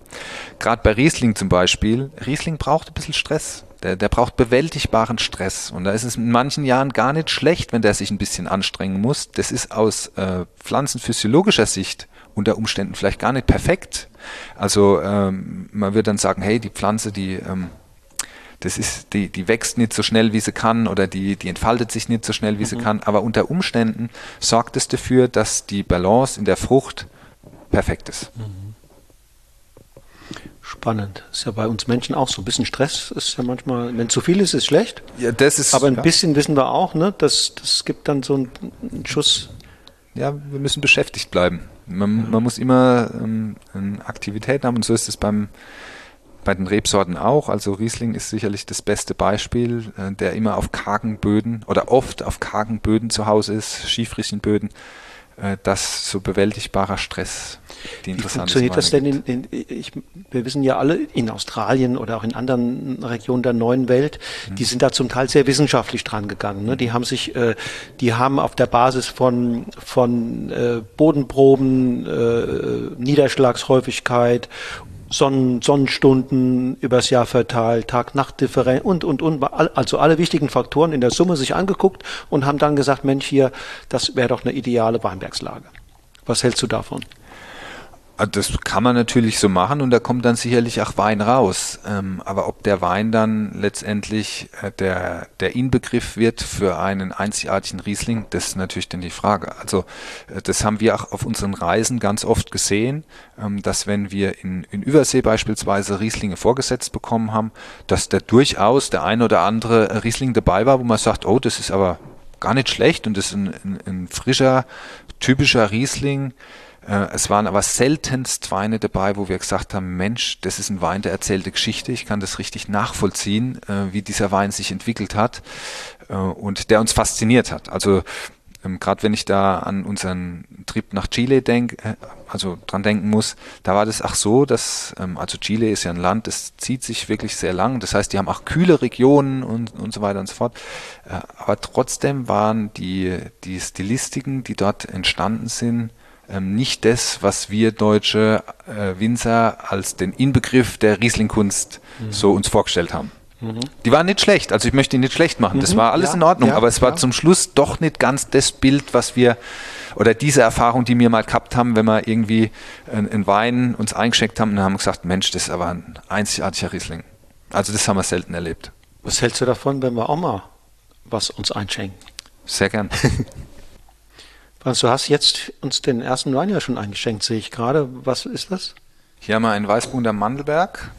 Gerade bei Riesling zum Beispiel, Riesling braucht ein bisschen Stress. Der, der braucht bewältigbaren Stress. Und da ist es in manchen Jahren gar nicht schlecht, wenn der sich ein bisschen anstrengen muss. Das ist aus äh, pflanzenphysiologischer Sicht unter Umständen vielleicht gar nicht perfekt. Also ähm, man würde dann sagen, hey, die Pflanze, die ähm, das ist, die, die wächst nicht so schnell, wie sie kann oder die, die entfaltet sich nicht so schnell, wie mhm. sie kann. Aber unter Umständen sorgt es dafür, dass die Balance in der Frucht perfekt ist. Mhm. Spannend. Ist ja bei uns Menschen auch so. Ein bisschen Stress ist ja manchmal, wenn zu viel ist, ist schlecht. Ja, das ist. Aber ein ja. bisschen wissen wir auch, ne? Das, das gibt dann so einen, einen Schuss. Ja, wir müssen beschäftigt bleiben. Man, man muss immer ähm, Aktivität haben und so ist es beim, bei den Rebsorten auch. Also Riesling ist sicherlich das beste Beispiel, äh, der immer auf kargen Böden oder oft auf kargen Böden zu Hause ist, schiefrigen Böden, äh, dass so bewältigbarer Stress die Wie funktioniert das denn? In, in, ich, wir wissen ja alle, in Australien oder auch in anderen Regionen der neuen Welt, mhm. die sind da zum Teil sehr wissenschaftlich dran gegangen. Ne? Die haben sich, äh, die haben auf der Basis von, von äh, Bodenproben, äh, Niederschlagshäufigkeit Sonnen, Sonnenstunden übers Jahr verteilt, Tag-Nacht-Differenz und, und, und, also alle wichtigen Faktoren in der Summe sich angeguckt und haben dann gesagt, Mensch, hier, das wäre doch eine ideale Weinbergslage. Was hältst du davon? Ah, das kann man natürlich so machen und da kommt dann sicherlich auch Wein raus. Ähm, aber ob der Wein dann letztendlich äh, der, der Inbegriff wird für einen einzigartigen Riesling, das ist natürlich dann die Frage. Also äh, das haben wir auch auf unseren Reisen ganz oft gesehen, ähm, dass wenn wir in, in Übersee beispielsweise Rieslinge vorgesetzt bekommen haben, dass da durchaus der ein oder andere Riesling dabei war, wo man sagt, oh, das ist aber gar nicht schlecht und das ist ein, ein, ein frischer, typischer Riesling, es waren aber seltenst Weine dabei, wo wir gesagt haben, Mensch, das ist ein Wein, der erzählte Geschichte. Ich kann das richtig nachvollziehen, äh, wie dieser Wein sich entwickelt hat äh, und der uns fasziniert hat. Also ähm, Gerade wenn ich da an unseren Trip nach Chile denk, äh, also dran denken muss, da war das auch so, dass, ähm, also Chile ist ja ein Land, das zieht sich wirklich sehr lang. Das heißt, die haben auch kühle Regionen und, und so weiter und so fort. Äh, aber trotzdem waren die, die Stilistiken, die dort entstanden sind, ähm, nicht das, was wir deutsche äh, Winzer als den Inbegriff der Rieslingkunst mhm. so uns vorgestellt haben. Die waren nicht schlecht, also ich möchte ihn nicht schlecht machen. Das mhm. war alles ja, in Ordnung, ja, aber es war ja. zum Schluss doch nicht ganz das Bild, was wir oder diese Erfahrung, die wir mal gehabt haben, wenn wir irgendwie einen Wein uns eingeschenkt haben und haben gesagt, Mensch, das ist aber ein einzigartiger Riesling. Also das haben wir selten erlebt. Was hältst du davon, wenn wir auch mal was uns einschenken? Sehr gern. (laughs) Franz, du hast jetzt uns den ersten Wein ja schon eingeschenkt, sehe ich gerade. Was ist das? Hier haben wir einen Weißburgunder Mandelberg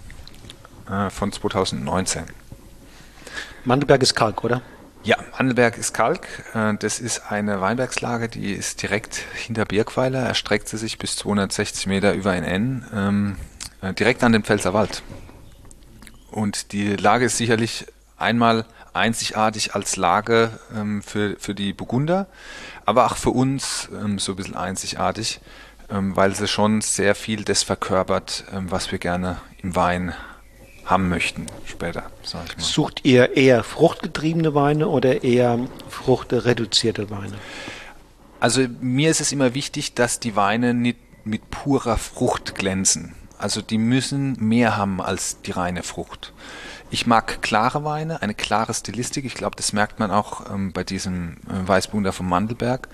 äh, von 2019. Mandelberg ist Kalk, oder? Ja, Mandelberg ist Kalk. Äh, das ist eine Weinbergslage, die ist direkt hinter Birkweiler, erstreckt sie sich bis 260 Meter über ein N, ähm, äh, direkt an den Pfälzerwald. Und die Lage ist sicherlich einmal einzigartig als Lage ähm, für, für die Burgunder, aber auch für uns ähm, so ein bisschen einzigartig, weil sie schon sehr viel das verkörpert, was wir gerne im Wein haben möchten später, sag ich mal. Sucht ihr eher fruchtgetriebene Weine oder eher fruchtreduzierte Weine? Also mir ist es immer wichtig, dass die Weine nicht mit purer Frucht glänzen. Also die müssen mehr haben als die reine Frucht. Ich mag klare Weine, eine klare Stilistik. Ich glaube, das merkt man auch ähm, bei diesem äh, Weißburgunder vom Mandelberg.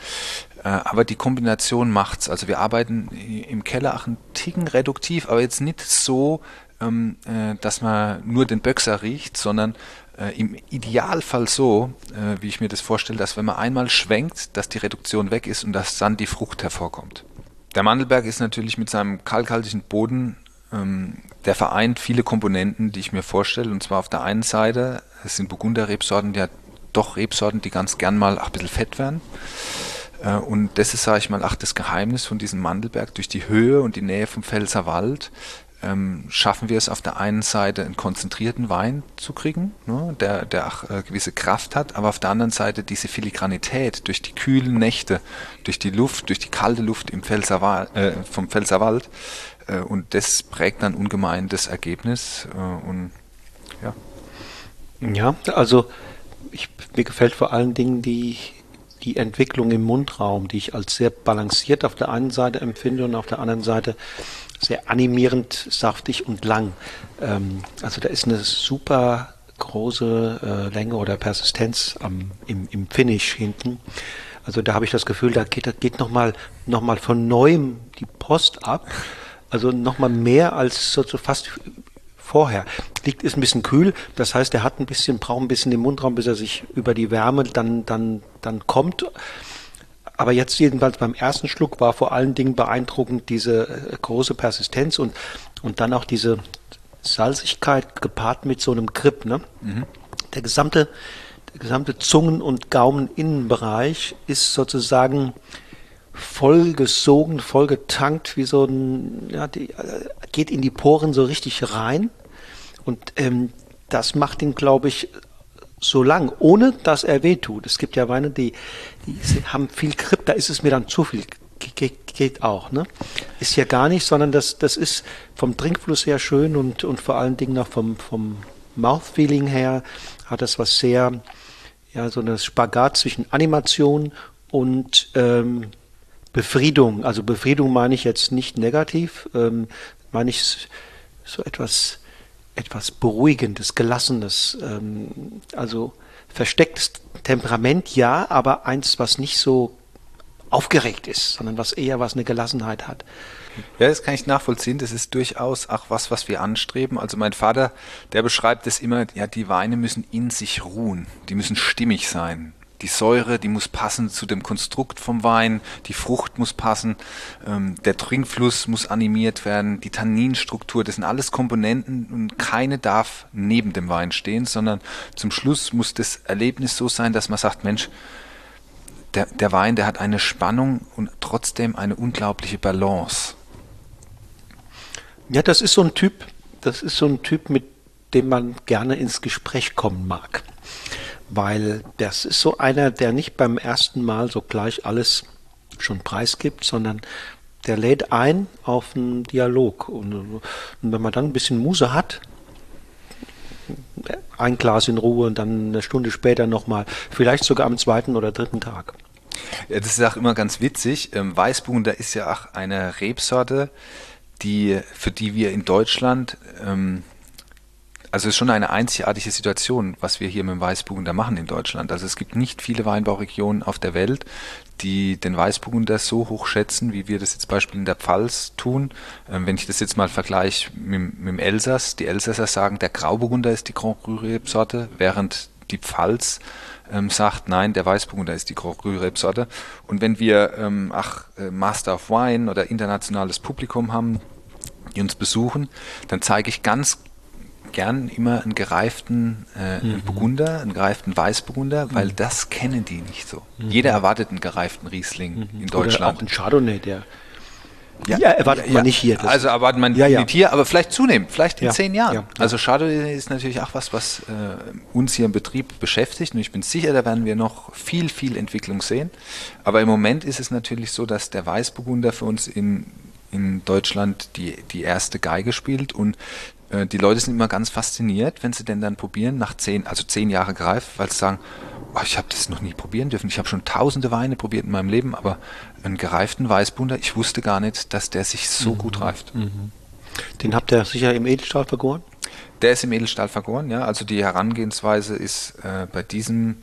Äh, aber die Kombination macht's. Also wir arbeiten im Keller auch einen Ticken reduktiv, aber jetzt nicht so, ähm, äh, dass man nur den Böxer riecht, sondern äh, im Idealfall so, äh, wie ich mir das vorstelle, dass wenn man einmal schwenkt, dass die Reduktion weg ist und dass dann die Frucht hervorkommt. Der Mandelberg ist natürlich mit seinem kalkhaltigen Boden, der vereint viele Komponenten, die ich mir vorstelle. Und zwar auf der einen Seite, es sind Burgunder-Rebsorten, ja doch Rebsorten, die ganz gern mal ein bisschen fett werden. Äh, und das ist, sage ich mal, auch das Geheimnis von diesem Mandelberg. Durch die Höhe und die Nähe vom Pfälzerwald ähm, schaffen wir es auf der einen Seite einen konzentrierten Wein zu kriegen, ne, der, der auch äh, gewisse Kraft hat, aber auf der anderen Seite diese Filigranität durch die kühlen Nächte, durch die Luft, durch die kalte Luft im Pfälzerwald, äh, vom Pfälzerwald äh, und das prägt dann ungemein das Ergebnis äh, und ja. Ja, also ich, mir gefällt vor allen Dingen die die Entwicklung im Mundraum, die ich als sehr balanciert auf der einen Seite empfinde und auf der anderen Seite sehr animierend, saftig und lang. Ähm, also da ist eine super große äh, Länge oder Persistenz am, im, im Finish hinten. Also da habe ich das Gefühl, da geht, da geht nochmal noch mal von neuem die Post ab. Also nochmal mehr als so, so fast vorher. Liegt ist ein bisschen kühl, das heißt, er hat ein bisschen, braucht ein bisschen den Mundraum, bis er sich über die Wärme dann, dann, dann kommt. Aber jetzt jedenfalls beim ersten Schluck war vor allen Dingen beeindruckend diese äh, große Persistenz und, und dann auch diese Salzigkeit gepaart mit so einem Grip. Ne? Mhm. Der gesamte, der gesamte Zungen- und Gaumeninnenbereich ist sozusagen vollgesogen, vollgetankt, wie so ein, ja, die, äh, geht in die Poren so richtig rein. Und ähm, das macht ihn, glaube ich, so lang, ohne dass er wehtut. Es gibt ja Weine, die, die haben viel Grip, da ist es mir dann zu viel. Ge geht auch, ne? Ist ja gar nicht, sondern das, das ist vom Trinkfluss her schön und, und vor allen Dingen noch vom, vom Mouthfeeling her hat das was sehr, ja, so ein Spagat zwischen Animation und ähm, Befriedung. Also Befriedung meine ich jetzt nicht negativ, ähm, meine ich so etwas etwas Beruhigendes, Gelassenes, ähm, also verstecktes Temperament ja, aber eins, was nicht so aufgeregt ist, sondern was eher was eine Gelassenheit hat. Ja, das kann ich nachvollziehen. Das ist durchaus auch was, was wir anstreben. Also mein Vater, der beschreibt es immer, ja, die Weine müssen in sich ruhen. Die müssen stimmig sein die Säure, die muss passen zu dem Konstrukt vom Wein, die Frucht muss passen, ähm, der Trinkfluss muss animiert werden, die Tanninstruktur, das sind alles Komponenten und keine darf neben dem Wein stehen, sondern zum Schluss muss das Erlebnis so sein, dass man sagt, Mensch, der, der Wein, der hat eine Spannung und trotzdem eine unglaubliche Balance. Ja, das ist so ein Typ, das ist so ein Typ, mit dem man gerne ins Gespräch kommen mag. Weil das ist so einer, der nicht beim ersten Mal so gleich alles schon preisgibt, sondern der lädt ein auf einen Dialog. Und, und wenn man dann ein bisschen Muse hat, ein Glas in Ruhe und dann eine Stunde später nochmal, vielleicht sogar am zweiten oder dritten Tag. Ja, das ist auch immer ganz witzig. Ähm, Weißburgunder ist ja auch eine Rebsorte, die, für die wir in Deutschland, ähm, also es ist schon eine einzigartige Situation, was wir hier mit dem Weißburgunder machen in Deutschland. Also es gibt nicht viele Weinbauregionen auf der Welt, die den Weißburgunder so hoch schätzen, wie wir das jetzt beispielsweise in der Pfalz tun. Ähm, wenn ich das jetzt mal vergleiche mit, mit dem Elsass, die Elsasser sagen, der Grauburgunder ist die Grand Cru Rebsorte, während die Pfalz ähm, sagt, nein, der Weißburgunder ist die Grand Cru Rebsorte. Und wenn wir ähm, ach, äh, Master of Wine oder internationales Publikum haben, die uns besuchen, dann zeige ich ganz gern immer einen gereiften äh, mhm. Burgunder, einen gereiften Weißburgunder, mhm. weil das kennen die nicht so. Mhm. Jeder erwartet einen gereiften Riesling mhm. in Deutschland. Oder auch einen Chardonnay, der ja, ja, erwartet ja, man nicht hier. also erwartet man ja, nicht hier, aber vielleicht zunehmend, vielleicht in zehn Jahren. Also Chardonnay ist natürlich auch was, was äh, uns hier im Betrieb beschäftigt und ich bin sicher, da werden wir noch viel, viel Entwicklung sehen. Aber im Moment ist es natürlich so, dass der Weißburgunder für uns in in Deutschland die, die erste Geige spielt und äh, die Leute sind immer ganz fasziniert, wenn sie denn dann probieren, nach zehn, also zehn Jahre greif, weil sie sagen, oh, ich habe das noch nie probieren dürfen. Ich habe schon tausende Weine probiert in meinem Leben, aber einen gereiften Weißbunder, ich wusste gar nicht, dass der sich so mhm. gut reift. Mhm. Den habt ihr sicher im Edelstahl vergoren? Der ist im Edelstahl vergoren, ja. Also die Herangehensweise ist äh, bei diesem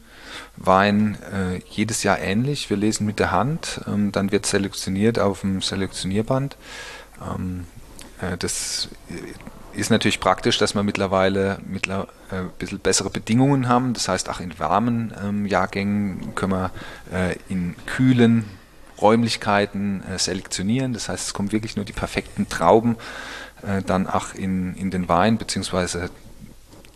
Wein äh, jedes Jahr ähnlich. Wir lesen mit der Hand, ähm, dann wird selektioniert auf dem Selektionierband. Ähm, äh, das ist natürlich praktisch, dass wir mittlerweile mittler, äh, ein bisschen bessere Bedingungen haben. Das heißt, auch in warmen ähm, Jahrgängen können wir äh, in kühlen Räumlichkeiten äh, selektionieren. Das heißt, es kommen wirklich nur die perfekten Trauben äh, dann auch in, in den Wein, beziehungsweise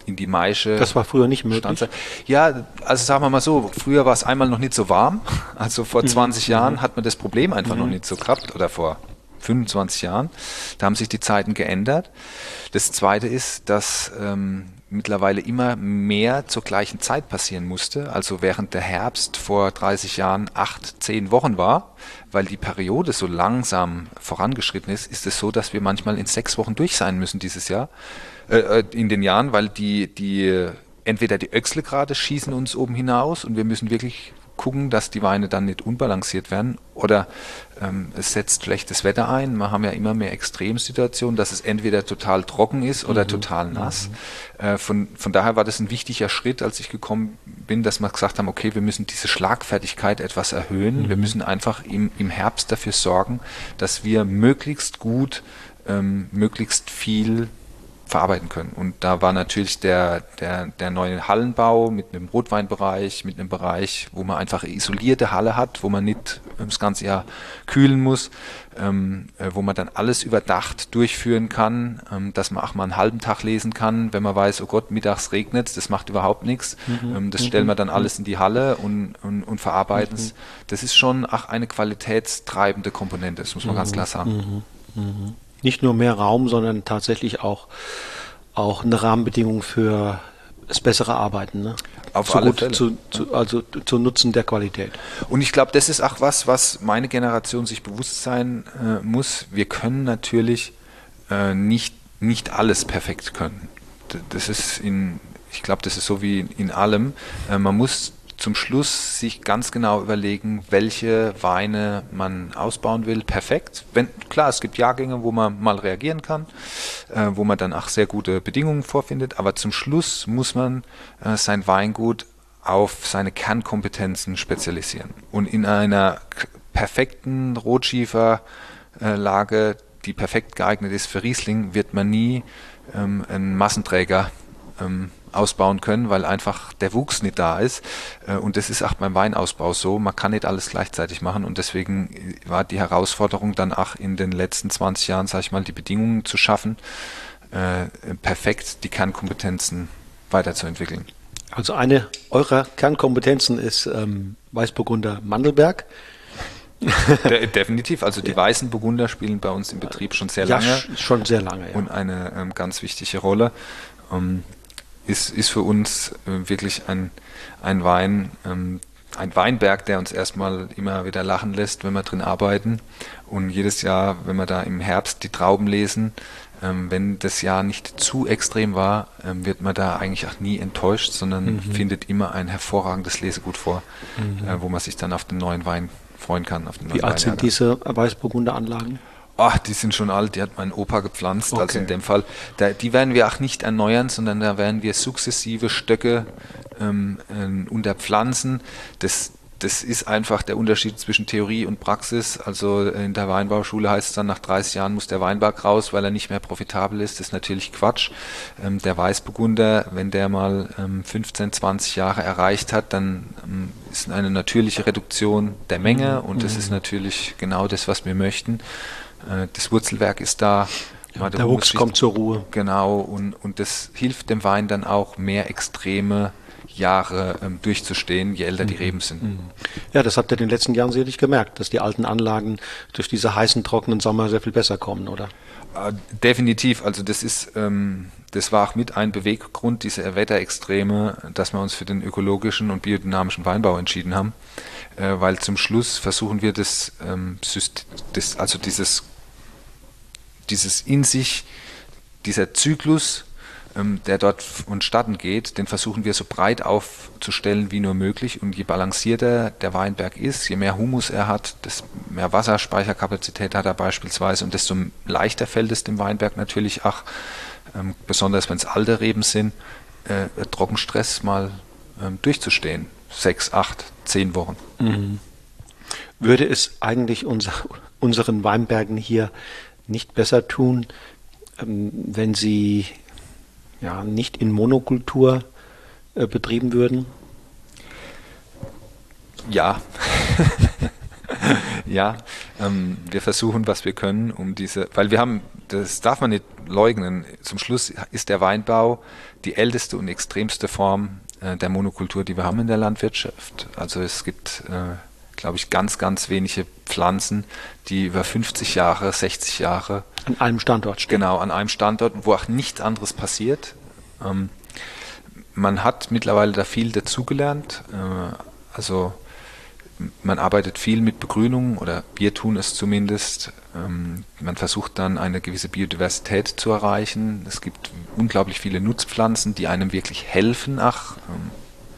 in die Maische. Das war früher nicht möglich? Stanze. Ja, also sagen wir mal so, früher war es einmal noch nicht so warm. (laughs) Also vor 20 mhm. Jahren hat man das Problem einfach mhm. noch nicht so gehabt oder vor 25 Jahren. Da haben sich die Zeiten geändert. Das Zweite ist, dass ähm, mittlerweile immer mehr zur gleichen Zeit passieren musste. Also während der Herbst vor 30 Jahren acht, zehn Wochen war, weil die Periode so langsam vorangeschritten ist, ist es so, dass wir manchmal in sechs Wochen durch sein müssen dieses Jahr, äh, äh in den Jahren, weil die, die entweder die Öchsle gerade schießen uns oben hinaus und wir müssen wirklich gucken, dass die Weine dann nicht unbalanciert werden oder ähm, es setzt schlechtes Wetter ein. Wir haben ja immer mehr Extremsituationen, dass es entweder total trocken ist oder mhm. total nass. Mhm. Äh, von, von daher war das ein wichtiger Schritt, als ich gekommen bin, dass wir gesagt haben, okay, wir müssen diese Schlagfertigkeit etwas erhöhen. Mhm. Wir müssen einfach im, im Herbst dafür sorgen, dass wir möglichst gut, ähm, möglichst viel verarbeiten können. Und da war natürlich der, der, der neue Hallenbau mit einem Rotweinbereich, mit einem Bereich, wo man einfach isolierte Halle hat, wo man nicht das ganze Jahr kühlen muss, ähm, äh, wo man dann alles überdacht durchführen kann, ähm, dass man auch mal einen halben Tag lesen kann, wenn man weiß, oh Gott, mittags regnet das macht überhaupt nichts. Mhm. Ähm, das stellen wir dann mhm. alles in die Halle und, und, und verarbeiten es. Mhm. Das ist schon auch eine qualitätstreibende Komponente, das muss man ganz klar sagen. Nicht nur mehr Raum, sondern tatsächlich auch, auch eine Rahmenbedingung für das bessere Arbeiten. Ne? Auf zu alle Fälle. Zu, zu, also zu Nutzen der Qualität. Und ich glaube, das ist auch was, was meine Generation sich bewusst sein äh, muss. Wir können natürlich äh, nicht, nicht alles perfekt können. Das ist in, ich glaube, das ist so wie in allem. Äh, man muss zum Schluss sich ganz genau überlegen, welche Weine man ausbauen will. Perfekt. Wenn, klar, es gibt Jahrgänge, wo man mal reagieren kann, äh, wo man dann auch sehr gute Bedingungen vorfindet, aber zum Schluss muss man äh, sein Weingut auf seine Kernkompetenzen spezialisieren. Und in einer perfekten Rotschieferlage, die perfekt geeignet ist für Riesling, wird man nie ähm, einen Massenträger ähm, ausbauen können, weil einfach der Wuchs nicht da ist. Äh, und das ist auch beim Weinausbau so. Man kann nicht alles gleichzeitig machen und deswegen war die Herausforderung dann auch in den letzten 20 Jahren, sage ich mal, die Bedingungen zu schaffen, äh, perfekt die Kernkompetenzen weiterzuentwickeln. Also eine eurer Kernkompetenzen ist ähm, Weißburgunder Mandelberg. De definitiv. Also die ja. weißen Burgunder spielen bei uns im Betrieb schon sehr lange. Ja, schon sehr lange. Ja. Und eine ähm, ganz wichtige Rolle. Ähm, ist, ist für uns äh, wirklich ein, ein Wein, ähm, ein Weinberg, der uns erstmal immer wieder lachen lässt, wenn wir drin arbeiten. Und jedes Jahr, wenn wir da im Herbst die Trauben lesen, ähm, wenn das Jahr nicht zu extrem war, ähm, wird man da eigentlich auch nie enttäuscht, sondern mhm. findet immer ein hervorragendes Lesegut vor, mhm. äh, wo man sich dann auf den neuen Wein freuen kann. Wie alt sind diese Weißburgunder Anlagen? Ach, die sind schon alt, die hat mein Opa gepflanzt. Okay. Also in dem Fall, da, die werden wir auch nicht erneuern, sondern da werden wir sukzessive Stöcke ähm, äh, unterpflanzen. Das, das ist einfach der Unterschied zwischen Theorie und Praxis. Also in der Weinbauschule heißt es dann, nach 30 Jahren muss der Weinberg raus, weil er nicht mehr profitabel ist. Das ist natürlich Quatsch. Ähm, der Weißburgunder, wenn der mal ähm, 15, 20 Jahre erreicht hat, dann ähm, ist eine natürliche Reduktion der Menge und das ist mhm. natürlich genau das, was wir möchten. Äh, das Wurzelwerk ist da. Ja, der Wuchs kommt zur Ruhe. Genau, und, und das hilft dem Wein dann auch mehr extreme Jahre ähm, durchzustehen, je älter die mhm. Reben sind. Mhm. Ja, das habt ihr in den letzten Jahren sicherlich gemerkt, dass die alten Anlagen durch diese heißen, trockenen Sommer sehr viel besser kommen, oder? Äh, definitiv. Also das ist, ähm, das war auch mit ein Beweggrund dieser Wetterextreme, dass wir uns für den ökologischen und biodynamischen Weinbau entschieden haben, äh, weil zum Schluss versuchen wir das, ähm, das also dieses, dieses in sich, dieser Zyklus ähm, der dort vonstatten geht, den versuchen wir so breit aufzustellen wie nur möglich. Und je balancierter der Weinberg ist, je mehr Humus er hat, desto mehr Wasserspeicherkapazität hat er beispielsweise und desto leichter fällt es dem Weinberg natürlich auch, ähm, besonders wenn es alte Reben sind, äh, Trockenstress mal ähm, durchzustehen. Sechs, acht, zehn Wochen. Mhm. Würde es eigentlich unser, unseren Weinbergen hier nicht besser tun, wenn sie ja, nicht in Monokultur äh, betrieben würden? Ja. (laughs) ja, ähm, wir versuchen, was wir können, um diese, weil wir haben, das darf man nicht leugnen, zum Schluss ist der Weinbau die älteste und extremste Form äh, der Monokultur, die wir haben in der Landwirtschaft. Also es gibt, äh, glaube ich, ganz, ganz wenige Pflanzen, die über 50 Jahre, 60 Jahre an einem Standort stehen. Genau, an einem Standort, wo auch nichts anderes passiert. Ähm, man hat mittlerweile da viel dazugelernt. Äh, also man arbeitet viel mit Begrünung oder wir tun es zumindest. Ähm, man versucht dann eine gewisse Biodiversität zu erreichen. Es gibt unglaublich viele Nutzpflanzen, die einem wirklich helfen. Ach, ähm,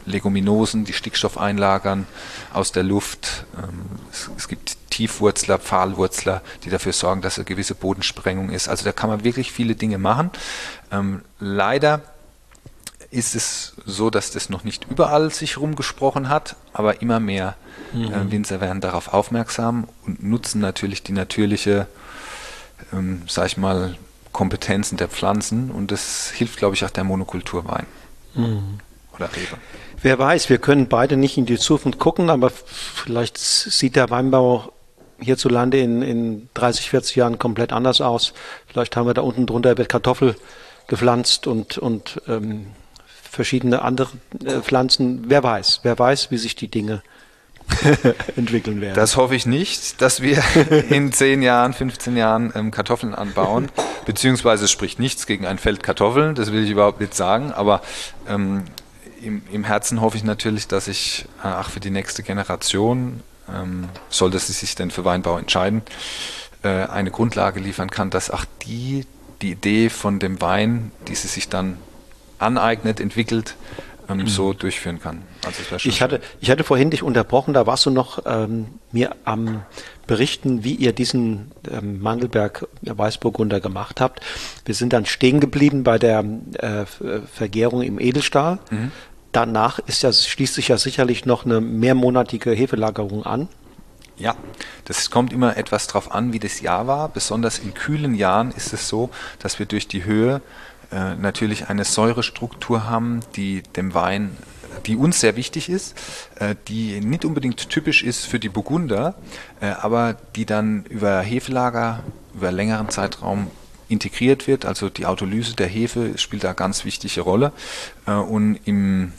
Leguminosen, die Stickstoff einlagern aus der Luft. Ähm, es, gibt Tiefwurzler, Pfahlwurzler, die dafür sorgen, dass eine gewisse Bodensprengung ist. Also da kann man wirklich viele Dinge machen. Ähm, leider ist es so, dass das noch nicht überall sich rumgesprochen hat, aber immer mehr mhm. äh, Winzer werden darauf aufmerksam und nutzen natürlich die natürliche, ähm, sag ich mal, Kompetenzen der Pflanzen und das hilft, glaube ich, auch der Monokulturwein mhm. oder Rebe. Wer weiß, wir können beide nicht in die Zukunft gucken, aber vielleicht sieht der Weinbau hierzulande in, in 30, 40 Jahren komplett anders aus. Vielleicht haben wir da unten drunter wird Kartoffel gepflanzt und, und ähm, verschiedene andere äh, Pflanzen. Wer weiß, wer weiß, wie sich die Dinge (laughs) entwickeln werden. Das hoffe ich nicht, dass wir (laughs) in 10 Jahren, 15 Jahren ähm, Kartoffeln anbauen. Beziehungsweise es spricht nichts gegen ein Feld Kartoffeln, das will ich überhaupt nicht sagen, aber ähm, im, im Herzen hoffe ich natürlich, dass ich äh, auch für die nächste Generation, ähm, sollte sie sich denn für Weinbau entscheiden, äh, eine Grundlage liefern kann, dass auch die die Idee von dem Wein, die sie sich dann aneignet, entwickelt, ähm, mhm. so durchführen kann. Also ich, hatte, ich hatte vorhin dich unterbrochen, da warst du noch ähm, mir am berichten, wie ihr diesen ähm, Mandelberg Weißburgunder gemacht habt. Wir sind dann stehen geblieben bei der äh, Vergärung im Edelstahl. Mhm. Danach ist ja, schließt sich ja sicherlich noch eine mehrmonatige Hefelagerung an. Ja, das kommt immer etwas drauf an, wie das Jahr war. Besonders in kühlen Jahren ist es so, dass wir durch die Höhe äh, natürlich eine Säurestruktur haben, die dem Wein die uns sehr wichtig ist, äh, die nicht unbedingt typisch ist für die Burgunder, äh, aber die dann über Hefelager, über längeren Zeitraum integriert wird. Also die Autolyse der Hefe spielt da ganz wichtige Rolle. Äh, und im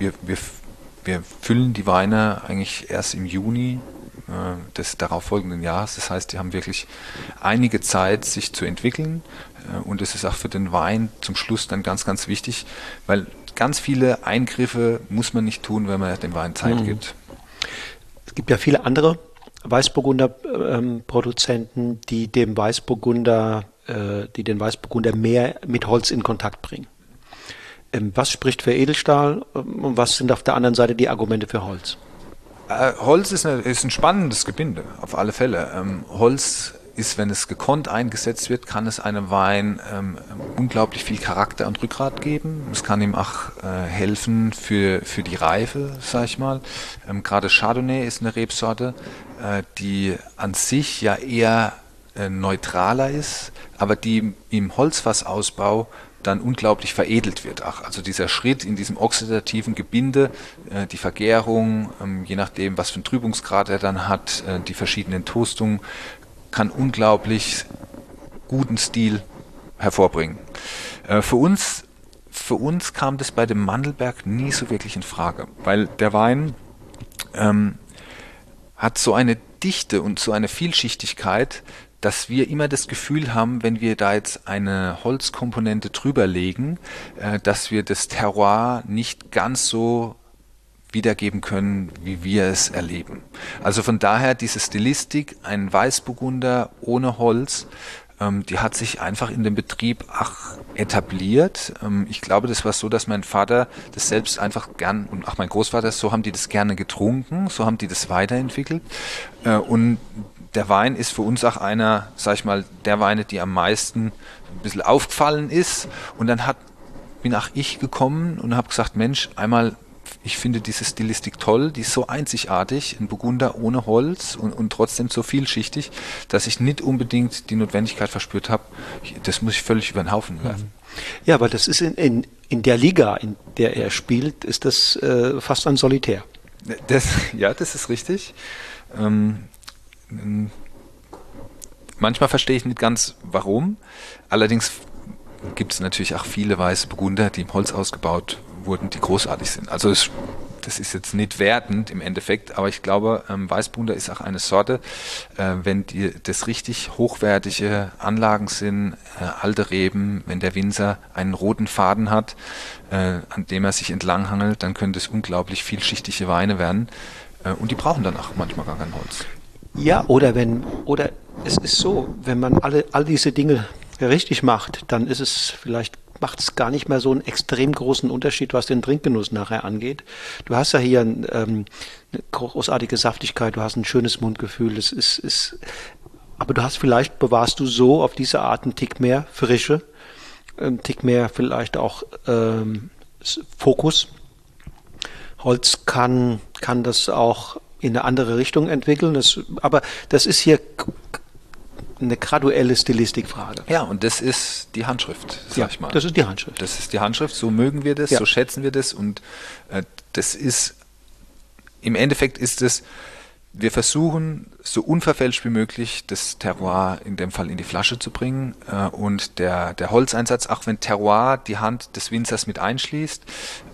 wir, wir, wir füllen die Weine eigentlich erst im Juni äh, des darauffolgenden Jahres. Das heißt, die haben wirklich einige Zeit, sich zu entwickeln. Äh, und es ist auch für den Wein zum Schluss dann ganz, ganz wichtig, weil ganz viele Eingriffe muss man nicht tun, wenn man dem Wein Zeit mhm. gibt. Es gibt ja viele andere Weißburgunder-Produzenten, ähm, die dem Weißburgunder, äh, die den Weißburgunder mehr mit Holz in Kontakt bringen. Ähm, was spricht für Edelstahl ähm, und was sind auf der anderen Seite die Argumente für Holz? Äh, Holz ist, eine, ist, ein spannendes Gebinde, auf alle Fälle. Ähm, Holz ist, wenn es gekonnt eingesetzt wird, kann es einem Wein ähm, unglaublich viel Charakter und Rückgrat geben. Es kann ihm auch äh, helfen für, für die Reife, sag ich mal. Ähm, Gerade Chardonnay ist eine Rebsorte, äh, die an sich ja eher äh, neutraler ist, aber die im Holzfassausbau dann unglaublich veredelt wird. Ach, also dieser Schritt in diesem oxidativen Gebinde, äh, die Vergärung, ähm, je nachdem, was für einen Trübungsgrad er dann hat, äh, die verschiedenen Toastungen, kann unglaublich guten Stil hervorbringen. Äh, für uns für uns kam das bei dem Mandelberg nie so wirklich in Frage, weil der Wein ähm, hat so eine Dichte und so eine Vielschichtigkeit, dass wir immer das Gefühl haben, wenn wir da jetzt eine Holzkomponente drüber legen, äh, dass wir das Terroir nicht ganz so wiedergeben können, wie wir es erleben. Also von daher diese Stilistik, ein Weißburgunder ohne Holz, ähm, die hat sich einfach in dem Betrieb ach, etabliert. Ähm, ich glaube, das war so, dass mein Vater das selbst einfach gern und auch mein Großvater, so haben die das gerne getrunken, so haben die das weiterentwickelt. Äh, und der Wein ist für uns auch einer, sag ich mal, der Weine, die am meisten ein bisschen aufgefallen ist. Und dann hat, bin auch ich gekommen und habe gesagt, Mensch, einmal, ich finde diese Stilistik toll, die ist so einzigartig, ein Burgunder ohne Holz und, und trotzdem so vielschichtig, dass ich nicht unbedingt die Notwendigkeit verspürt habe, das muss ich völlig über den Haufen mhm. werfen. Ja, aber das ist in, in, in der Liga, in der er spielt, ist das äh, fast ein Solitär. Das, ja, das ist richtig. Ähm, manchmal verstehe ich nicht ganz, warum. Allerdings gibt es natürlich auch viele weiße Burgunder, die im Holz ausgebaut wurden, die großartig sind. Also es, das ist jetzt nicht wertend im Endeffekt, aber ich glaube, ähm, Weißburgunder ist auch eine Sorte, äh, wenn die, das richtig hochwertige Anlagen sind, äh, alte Reben, wenn der Winzer einen roten Faden hat, äh, an dem er sich entlanghangelt, dann können das unglaublich vielschichtige Weine werden. Äh, und die brauchen dann auch manchmal gar kein Holz. Ja, oder wenn, oder es ist so, wenn man alle, all diese Dinge richtig macht, dann ist es vielleicht macht es gar nicht mehr so einen extrem großen Unterschied, was den Trinkgenuss nachher angeht. Du hast ja hier ein, ähm, eine großartige Saftigkeit, du hast ein schönes Mundgefühl, es ist, ist, aber du hast vielleicht bewahrst du so auf diese Art einen Tick mehr Frische, einen Tick mehr vielleicht auch ähm, Fokus. Holz kann, kann das auch in eine andere Richtung entwickeln. Das, aber das ist hier eine graduelle Stilistikfrage. Ja, und das ist die Handschrift, sag ja, ich mal. Das ist die Handschrift. Das ist die Handschrift, so mögen wir das, ja. so schätzen wir das und äh, das ist im Endeffekt ist es wir versuchen, so unverfälscht wie möglich das Terroir in dem Fall in die Flasche zu bringen. Äh, und der, der Holzeinsatz, auch wenn Terroir die Hand des Winzers mit einschließt,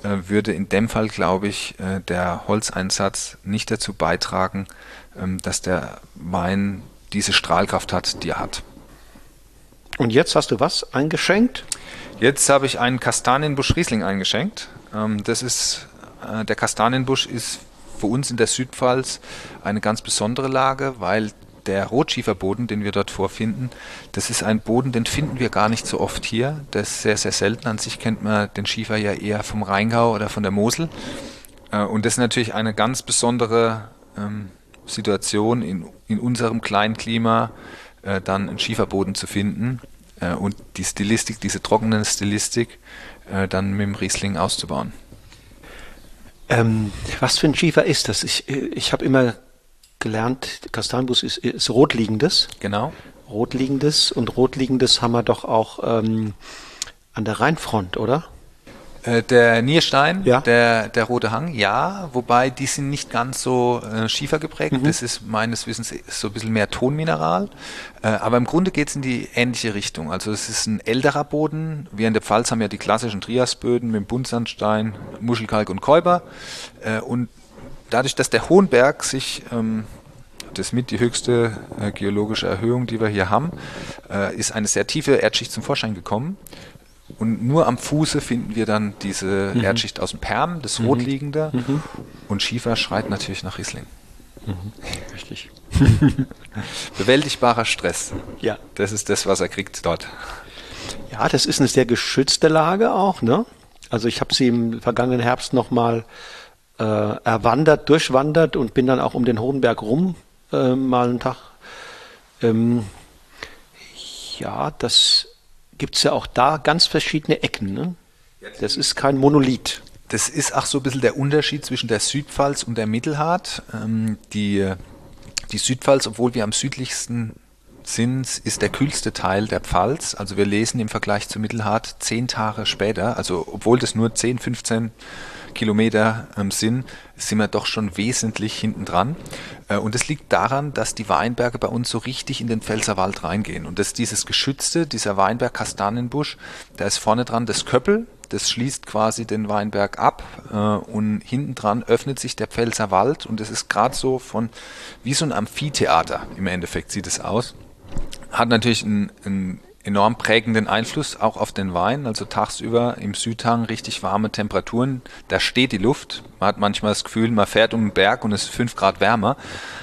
äh, würde in dem Fall, glaube ich, äh, der Holzeinsatz nicht dazu beitragen, ähm, dass der Wein diese Strahlkraft hat, die er hat. Und jetzt hast du was eingeschenkt? Jetzt habe ich einen Kastanienbusch Riesling eingeschenkt. Ähm, das ist, der Kastanienbusch ist für uns in der Südpfalz eine ganz besondere Lage, weil der Rotschieferboden, den wir dort vorfinden, das ist ein Boden, den finden wir gar nicht so oft hier. Das ist sehr, sehr selten. An sich kennt man den Schiefer ja eher vom Rheingau oder von der Mosel. Äh, und das ist natürlich eine ganz besondere ähm, Situation in, in unserem kleinen Klima, äh, dann einen Schieferboden zu finden äh, und die Stilistik, diese trockene Stilistik, dann mit dem Riesling auszubauen. Ähm, was für ein Schiefer ist das? Ich, ich habe immer gelernt, Kastanienbus ist, ist rotliegendes. Genau. Rotliegendes und rotliegendes haben wir doch auch ähm, an der Rheinfront, oder? Äh, der Nierstein, Ja. der, der Rote Hang, ja, wobei die sind nicht ganz so äh, schiefer geprägt. Das ist meines Wissens so ein bisschen mehr Tonmineral. Äh, aber im Grunde geht es in die ähnliche Richtung. Also es ist ein älterer Boden. Wir in der Pfalz haben ja die klassischen Triasböden mit Buntsandstein, Muschelkalk und Käuber. Äh, und dadurch, dass der Hohenberg sich ähm, das ist mit die höchste äh, geologische Erhöhung, die wir hier haben, äh, ist eine sehr tiefe Erdschicht zum Vorschein gekommen. Und nur am Fuße finden wir dann diese Erdschicht aus dem Perm, das rotliegende. Und Schiefer schreit natürlich nach Riesling. Richtig. (laughs) Bewältigbarer Stress. Ja. Das ist das, was er kriegt dort. Ja, das ist eine sehr geschützte Lage auch, ne? Also ich habe sie im vergangenen Herbst nochmal äh, erwandert, durchwandert und bin dann auch um den Hohenberg rum äh, mal einen Tag. Ähm, ja, das gibt's ja auch da ganz verschiedene Ecken, ne? Das ist kein Monolith. Das ist auch so ein bisschen der Unterschied zwischen der Südpfalz und der Mittelhart. Ähm, die, die Südpfalz, obwohl wir am südlichsten sind, ist der kühlste Teil der Pfalz. Also wir lesen im Vergleich zur Mittelhart zehn Tage später, also obwohl das nur 10, 15 Kilometer ähm, sind, sind wir doch schon wesentlich hinten dran. Äh, und das liegt daran, dass die Weinberge bei uns so richtig in den Pfälzerwald reingehen. Und das dieses geschützte, dieser Weinberg Kastanienbusch, da ist vorne dran das Köppel, das schließt quasi den Weinberg ab äh, und hinten dran öffnet sich der Pfälzer Wald und es ist gerade so von wie so ein Amphitheater im Endeffekt sieht es aus. Hat natürlich einen, einen enorm prägenden Einfluss auch auf den Wein. Also tagsüber im Südhang richtig warme Temperaturen. Da steht die Luft. Man hat manchmal das Gefühl, man fährt um den Berg und es ist fünf Grad wärmer.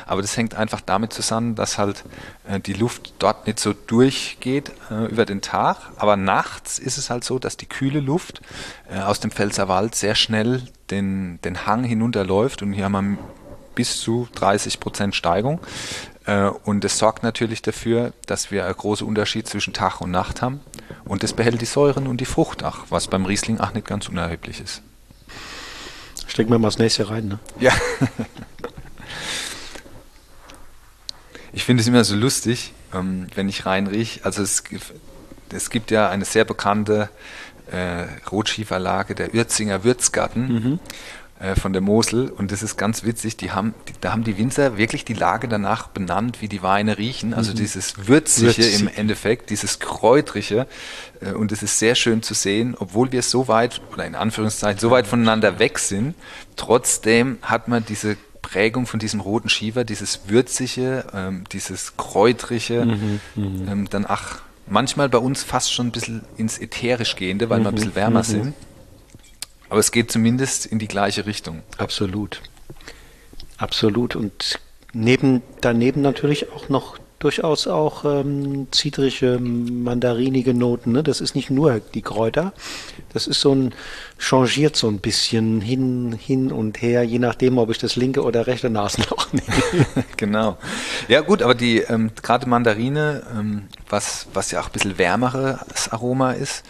Aber das hängt einfach damit zusammen, dass halt äh, die Luft dort nicht so durchgeht äh, über den Tag. Aber nachts ist es halt so, dass die kühle Luft äh, aus dem Pfälzerwald sehr schnell den, den Hang hinunterläuft. Und hier haben wir bis zu 30 Prozent Steigung. Äh, Und das sorgt natürlich dafür, dass wir einen großen Unterschied zwischen Tag und Nacht haben. Und das behält die Säuren und die Frucht auch, was beim Riesling auch nicht ganz unerheblich ist. Stecken wir mal das nächste rein, ne? Ja. (laughs) Ich finde es immer so lustig, ähm, wenn ich reinriech. Also es, es gibt ja eine sehr bekannte äh, Rotschieferlage, der Uerzinger Würzgarten äh, von der Mosel. Und das ist ganz witzig. Die haben, die, da haben die Winzer wirklich die Lage danach benannt, wie die Weine riechen. Also dieses Würzige Würzig. im Endeffekt, dieses Kräutrige. Äh, Und es ist sehr schön zu sehen, obwohl wir so weit, oder in Anführungszeichen, so weit voneinander weg sind, trotzdem hat man diese Prägung von diesem roten Schiefer, dieses Würzige, ähm, dieses Kräutrige, ähm, dann ach, manchmal bei uns fast schon ein bisschen ins Ätherisch gehende, weil wir ein bisschen wärmer sind. Aber es geht zumindest in die gleiche Richtung. Absolut. Absolut. Und neben, daneben natürlich auch noch durchaus auch ähm, zitrische, mandarinige Noten. Ne? Das ist nicht nur die Kräuter. Das ist so ein, changiert so ein bisschen hin, hin und her, je nachdem, ob ich das linke oder rechte Nasenloch nehme. (laughs) genau. Ja gut, aber die ähm, gerade Mandarine, ähm, was, was ja auch ein bisschen wärmeres Aroma ist,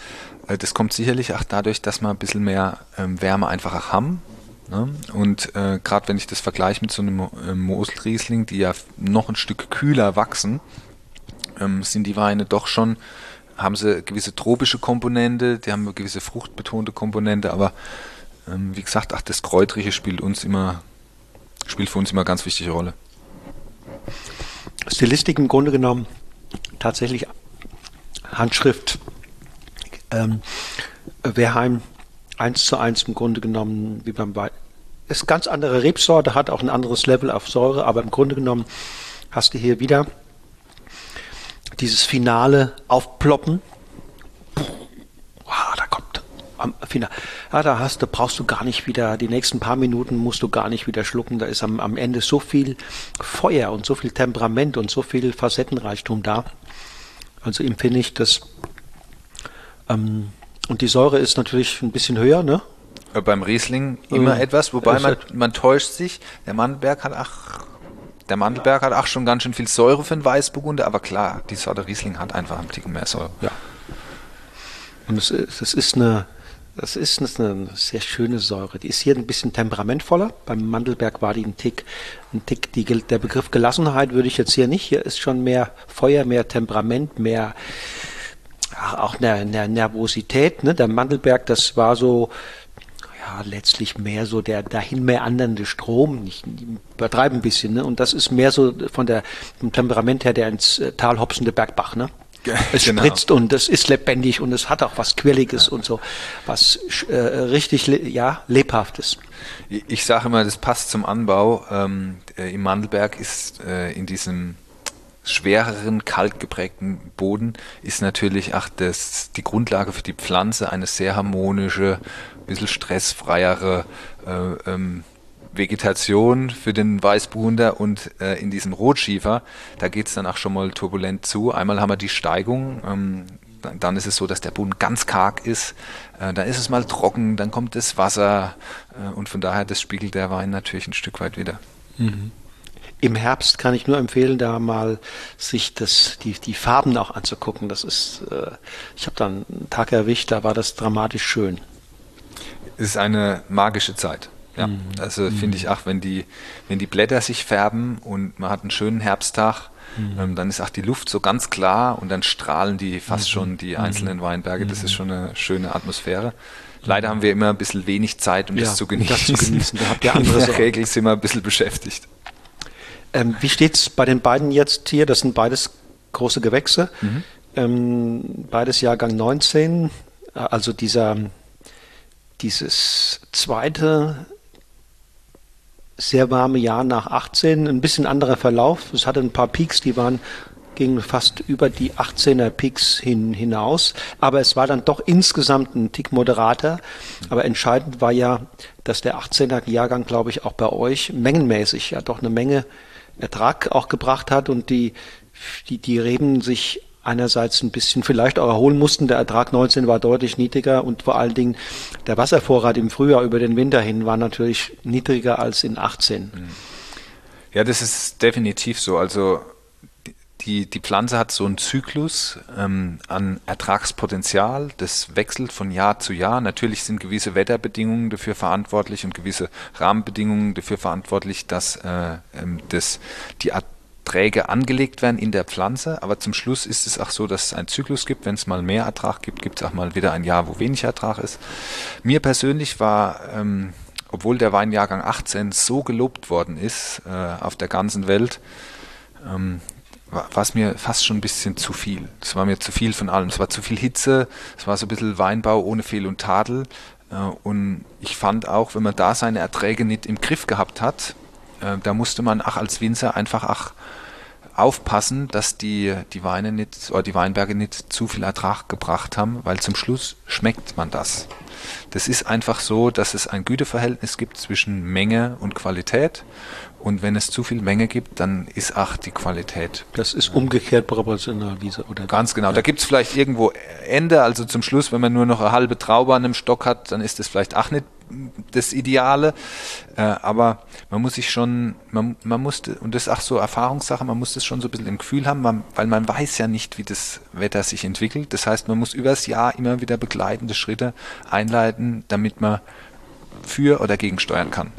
das kommt sicherlich auch dadurch, dass wir ein bisschen mehr ähm, Wärme einfach auch haben. Ne? Und äh, gerade wenn ich das vergleiche mit so einem ähm, Moselriesling, die ja noch ein Stück kühler wachsen, ähm, sind die Weine doch schon, haben sie gewisse tropische Komponente, die haben eine gewisse fruchtbetonte Komponente, aber ähm, wie gesagt, ach, das Kräutrige spielt uns immer, spielt für uns immer eine ganz wichtige Rolle. Stilistik im Grunde genommen tatsächlich Handschrift. Ähm, Wehrheim eins zu eins im Grunde genommen wie beim Wein. Ist ganz andere Rebsorte, hat auch ein anderes Level auf Säure, aber im Grunde genommen hast du hier wieder dieses finale Aufploppen. Wow, da kommt am Finale. Ja, da hast du, brauchst du gar nicht wieder, die nächsten paar Minuten musst du gar nicht wieder schlucken. Da ist am, am Ende so viel Feuer und so viel Temperament und so viel Facettenreichtum da. Also empfinde ich das. Ähm, und die Säure ist natürlich ein bisschen höher, ne? Äh, Beim Riesling immer Äh, etwas, wobei es man, man täuscht sich. Der Mandelberg hat ach, der Mandelberg hat auch schon ganz schön viel Säure für einen Weißburgunder, aber klar, die Sorte Riesling hat einfach einen Ticken mehr Säure. Ja. Und es ist, das ist eine, das ist eine sehr schöne Säure. Die ist hier ein bisschen temperamentvoller. Beim Mandelberg war die ein Tick, ein Tick, die, der Begriff Gelassenheit würde ich jetzt hier nicht. Hier ist schon mehr Feuer, mehr Temperament, mehr, auch eine, eine Nervosität. Ne? Der Mandelberg, das war so ja, letztlich mehr so der dahin meandernde Strom, ich übertreibe ein bisschen, ne? Und das ist mehr so von der vom Temperament her der ins äh, Tal hopsende Bergbach, ne? Es genau. spritzt und es ist lebendig und es hat auch was Quirliges ja. und so, was äh, richtig ja, lebhaftes. Ich, ich sage immer, das passt zum Anbau. Ähm, äh, Im Mandelberg ist äh, in diesem schwereren, kaltgeprägten Boden ist natürlich auch das, die Grundlage für die Pflanze eine sehr harmonische, bisschen stressfreiere äh, ähm, Vegetation für den Weißbuhunder und äh, in diesem Rotschiefer, da geht es dann auch schon mal turbulent zu. Einmal haben wir die Steigung, ähm, dann ist es so, dass der Boden ganz karg ist, äh, dann ist es mal trocken, dann kommt das Wasser äh, und von daher, das spiegelt der Wein natürlich ein Stück weit wieder. Mhm. Im Herbst kann ich nur empfehlen, da mal sich das, die, die Farben auch anzugucken. Das ist, äh, ich habe da einen Tag erwischt, da war das dramatisch schön. Es ist eine magische Zeit. Ja, mhm. also mhm. finde ich auch, wenn die, wenn die Blätter sich färben und man hat einen schönen Herbsttag, mhm. ähm, dann ist auch die Luft so ganz klar und dann strahlen die fast mhm. schon die einzelnen mhm. Weinberge. Das ist mhm. schon eine schöne Atmosphäre. Leider haben wir immer ein bisschen wenig Zeit, um ja, das zu genießen. Das zu genießen. Da habt ihr andere Regel sind wir ein bisschen beschäftigt. Ähm, wie steht es bei den beiden jetzt hier? Das sind beides große Gewächse. Mhm. Ähm, beides Jahrgang 19. Also dieser, dieses zweite sehr warme Jahr nach 18, ein bisschen anderer Verlauf. Es hatte ein paar Peaks, die waren gingen fast über die 18er Peaks hin, hinaus. Aber es war dann doch insgesamt ein Tick moderater. Aber entscheidend war ja, dass der 18er Jahrgang, glaube ich, auch bei euch mengenmäßig ja doch eine Menge Ertrag auch gebracht hat und die, die, die Reben sich einerseits ein bisschen vielleicht auch erholen mussten. Der Ertrag 19 war deutlich niedriger und vor allen Dingen der Wasservorrat im Frühjahr über den Winter hin war natürlich niedriger als in 18. Ja, das ist definitiv so. Also die, die Pflanze hat so einen Zyklus ähm, an Ertragspotenzial, das wechselt von Jahr zu Jahr. Natürlich sind gewisse Wetterbedingungen dafür verantwortlich und gewisse Rahmenbedingungen dafür verantwortlich, dass äh, ähm, das, die Erträge angelegt werden in der Pflanze. Aber zum Schluss ist es auch so, dass es einen Zyklus gibt. Wenn es mal mehr Ertrag gibt, gibt es auch mal wieder ein Jahr, wo wenig Ertrag ist. Mir persönlich war ähm, obwohl der Weinjahrgang 18 so gelobt worden ist äh, auf der ganzen Welt, ähm, war es mir fast schon ein bisschen zu viel. Es war mir zu viel von allem. Es war zu viel Hitze, es war so ein bisschen Weinbau ohne Fehl und Tadel. Äh, und ich fand auch, wenn man da seine Erträge nicht im Griff gehabt hat, äh, da musste man ach als Winzer einfach ach aufpassen, dass die, die Weine nicht oder die Weinberge nicht zu viel Ertrag gebracht haben, weil zum Schluss schmeckt man das. Das ist einfach so, dass es ein Güteverhältnis gibt zwischen Menge und Qualität und wenn es zu viel Menge gibt, dann ist auch die Qualität. Das ist umgekehrt proportional, diese, oder? Ganz genau. Ja. Da gibt es vielleicht irgendwo Ende, also zum Schluss, wenn man nur noch eine halbe Traube an einem Stock hat, dann ist das vielleicht auch nicht das Ideale. Äh, aber man muss sich schon, man, man musste, und das ist auch so Erfahrungssache, man muss das schon so ein bisschen im Gefühl haben, man, weil man weiß ja nicht, wie das Wetter sich entwickelt. Das heißt, man muss übers Jahr immer wieder begleitende Schritte einleiten, damit man für oder gegen steuern kann.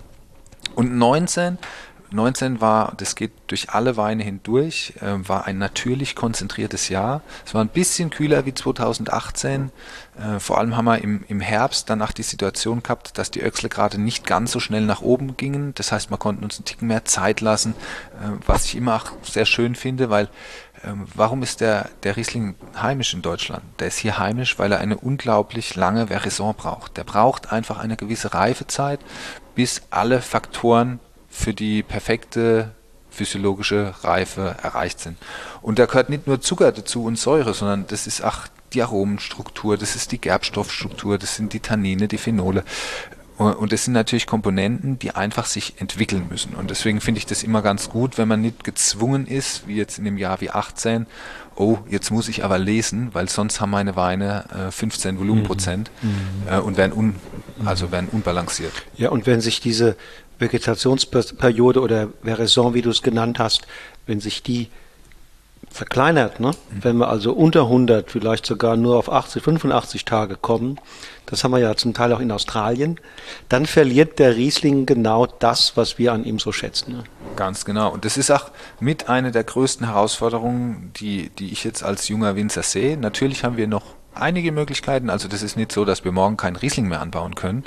Und 19 19 war, das geht durch alle Weine hindurch, äh, war ein natürlich konzentriertes Jahr. Es war ein bisschen kühler wie 2018. Äh, vor allem haben wir im, im Herbst danach die Situation gehabt, dass die Öchsle gerade nicht ganz so schnell nach oben gingen. Das heißt, wir konnten uns einen Ticken mehr Zeit lassen, äh, was ich immer auch sehr schön finde, weil ähm, warum ist der, der Riesling heimisch in Deutschland? Der ist hier heimisch, weil er eine unglaublich lange Verison braucht. Der braucht einfach eine gewisse Reifezeit, bis alle Faktoren für die perfekte physiologische Reife erreicht sind. Und da gehört nicht nur Zucker dazu und Säure, sondern das ist auch die Aromenstruktur, das ist die Gerbstoffstruktur, das sind die Tannine, die Phenole. Und das sind natürlich Komponenten, die einfach sich entwickeln müssen. Und deswegen finde ich das immer ganz gut, wenn man nicht gezwungen ist, wie jetzt in dem Jahr wie 18, oh, jetzt muss ich aber lesen, weil sonst haben meine Weine äh, 15 Volumenprozent mhm. äh, und werden, un, also werden unbalanciert. Ja, und wenn sich diese Vegetationsperiode oder Veraison, wie du es genannt hast, wenn sich die verkleinert. Ne? Mhm. Wenn wir also unter 100, vielleicht sogar nur auf 80, 85 Tage kommen, das haben wir ja zum Teil auch in Australien, dann verliert der Riesling genau das, was wir an ihm so schätzen. Ne? Ganz genau. Und das ist auch mit einer der größten Herausforderungen, die, die ich jetzt als junger Winzer sehe. Natürlich haben wir noch einige Möglichkeiten. Also das ist nicht so, dass wir morgen keinen Riesling mehr anbauen können.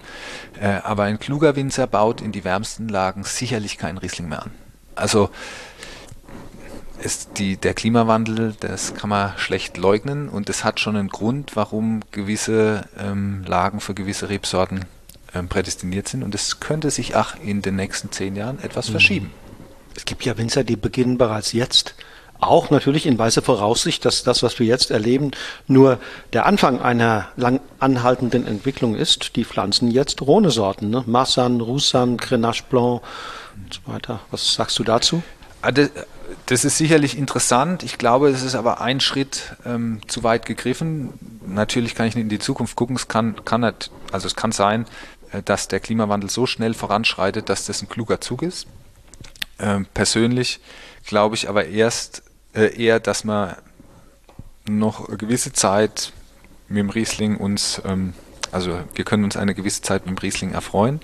Äh, aber ein kluger Winzer baut in die wärmsten Lagen sicherlich keinen Riesling mehr an. Also ist die, der Klimawandel, das kann man schlecht leugnen und es hat schon einen Grund, warum gewisse ähm, Lagen für gewisse Rebsorten ähm, prädestiniert sind und es könnte sich auch in den nächsten zehn Jahren etwas mhm. verschieben. Es gibt ja Winzer, die beginnen bereits jetzt auch natürlich in weißer Voraussicht, dass das, was wir jetzt erleben, nur der Anfang einer lang anhaltenden Entwicklung ist. Die pflanzen jetzt Rhone-Sorten, ne? Massan, Roussan, Grenache Blanc und so weiter. Was sagst du dazu? Ah, das ist sicherlich interessant. Ich glaube, es ist aber ein Schritt ähm, zu weit gegriffen. Natürlich kann ich nicht in die Zukunft gucken. Es kann, kann nicht, also es kann sein, äh, dass der Klimawandel so schnell voranschreitet, dass das ein kluger Zug ist. Ähm, persönlich glaube ich aber erst, eher, dass man noch eine gewisse Zeit mit dem Riesling uns, ähm, also wir können uns eine gewisse Zeit mit dem Riesling erfreuen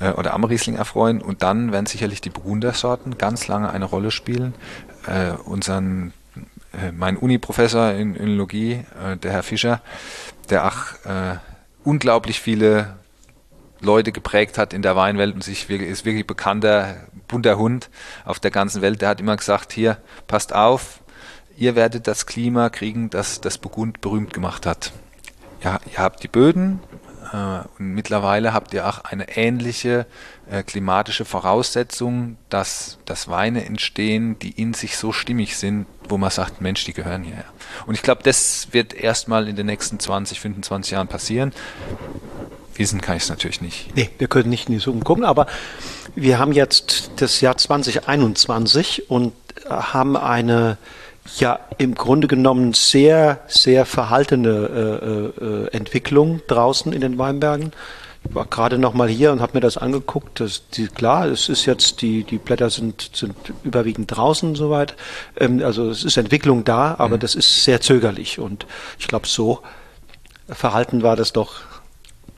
äh, oder am Riesling erfreuen und dann werden sicherlich die Burgundersorten ganz lange eine Rolle spielen. Äh, unseren, äh, mein Uni-Professor in Önologie, äh, der Herr Fischer, der auch äh, unglaublich viele Leute geprägt hat in der Weinwelt und sich wirklich, ist wirklich bekannter bunter Hund auf der ganzen Welt. Der hat immer gesagt, hier, passt auf, ihr werdet das Klima kriegen, das das Burgund berühmt gemacht hat. Ja, ihr habt die Böden äh, und mittlerweile habt ihr auch eine ähnliche äh, klimatische Voraussetzung, dass, dass Weine entstehen, die in sich so stimmig sind, wo man sagt, Mensch, die gehören hierher. Und ich glaube, das wird erstmal in den nächsten 20, 25 Jahren passieren. Wissen kann ich es natürlich nicht. Nee, wir können nicht in die Zukunft gucken, aber wir haben jetzt das Jahr 2021 und haben eine ja im Grunde genommen sehr, sehr verhaltene äh, äh, Entwicklung draußen in den Weinbergen. Ich war gerade noch mal hier und habe mir das angeguckt. Das, die, klar, es ist jetzt die die Blätter sind sind überwiegend draußen soweit. Ähm, also es ist Entwicklung da, aber mhm. das ist sehr zögerlich und ich glaube so verhalten war das doch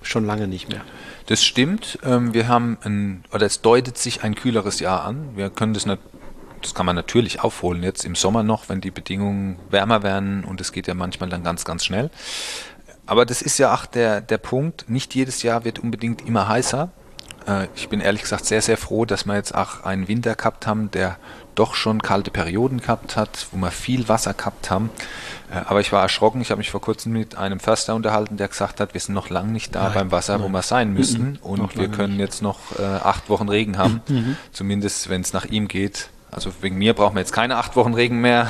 schon lange nicht mehr. Das stimmt. Ähm, wir haben ein, oder es deutet sich ein kühleres Jahr an. Wir können das das kann man natürlich aufholen jetzt im Sommer noch, wenn die Bedingungen wärmer werden und es geht ja manchmal dann ganz, ganz schnell. Aber das ist ja auch der, der Punkt. Nicht jedes Jahr wird unbedingt immer heißer. Äh, ich bin ehrlich gesagt sehr, sehr froh, dass wir jetzt auch einen Winter gehabt haben, der doch schon kalte Perioden gehabt hat, wo wir viel Wasser gehabt haben. Äh, aber ich war erschrocken. Ich habe mich vor kurzem mit einem Förster unterhalten, der gesagt hat, wir sind noch lange nicht da nein, beim Wasser, nein. wo wir sein müssen. Mhm. Und wir können nicht. jetzt noch äh, acht Wochen Regen haben. Mhm. Zumindest, wenn es nach ihm geht. Also wegen mir brauchen wir jetzt keine acht Wochen Regen mehr.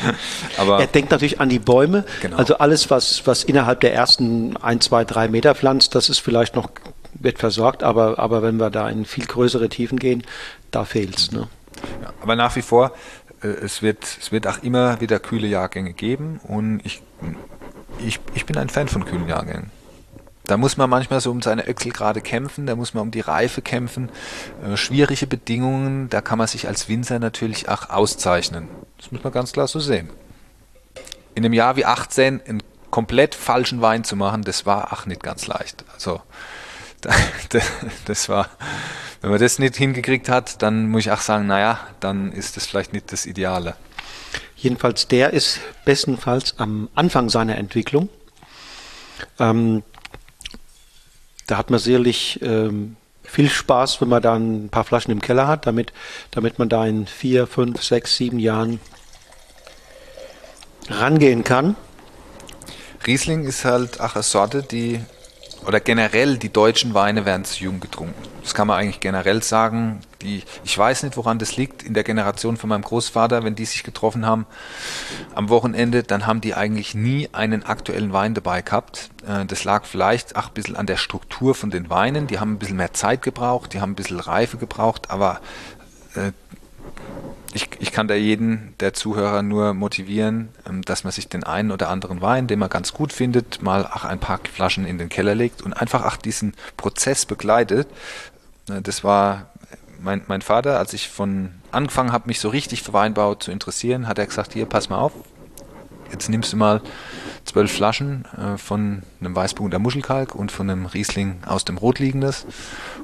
(laughs) Aber er denkt natürlich an die Bäume. Genau. Also alles, was, was innerhalb der ersten ein, zwei, drei Meter pflanzt, das ist vielleicht noch wird versorgt, aber, aber wenn wir da in viel größere Tiefen gehen, da fehlt es. Ne? Ja, aber nach wie vor, äh, es, wird, es wird auch immer wieder kühle Jahrgänge geben und ich, ich, ich bin ein Fan von kühlen Jahrgängen. Da muss man manchmal so um seine Öchsel gerade kämpfen, da muss man um die Reife kämpfen. Äh, schwierige Bedingungen, da kann man sich als Winzer natürlich auch auszeichnen. Das muss man ganz klar so sehen. In einem Jahr wie 18 einen komplett falschen Wein zu machen, das war auch nicht ganz leicht. Also (laughs) das war, wenn man das nicht hingekriegt hat, dann muss ich auch sagen, naja, dann ist das vielleicht nicht das Ideale. Jedenfalls, der ist bestenfalls am Anfang seiner Entwicklung. Ähm, da hat man sicherlich ähm, viel Spaß, wenn man da ein paar Flaschen im Keller hat, damit, damit man da in vier, fünf, sechs, sieben Jahren rangehen kann. Riesling ist halt auch eine Sorte, die oder generell die deutschen Weine werden zu jung getrunken. Das kann man eigentlich generell sagen. Die, ich weiß nicht, woran das liegt. In der Generation von meinem Großvater, wenn die sich getroffen haben am Wochenende, dann haben die eigentlich nie einen aktuellen Wein dabei gehabt. Äh, das lag vielleicht auch ein bisschen an der Struktur von den Weinen. Die haben ein bisschen mehr Zeit gebraucht, die haben ein bisschen Reife gebraucht, aber äh, ich, ich kann da jeden der Zuhörer nur motivieren, ähm, dass man sich den einen oder anderen Wein, den man ganz gut findet, mal auch ein paar Flaschen in den Keller legt und einfach auch diesen Prozess begleitet. Äh, das war mein, mein Vater, als ich von angefangen habe, mich so richtig für Weinbau zu interessieren, hat er gesagt, hier, pass mal auf, jetzt nimmst du mal zwölf Flaschen äh, von einem Weißburgunder Muschelkalk und von einem Riesling aus dem Rotliegendes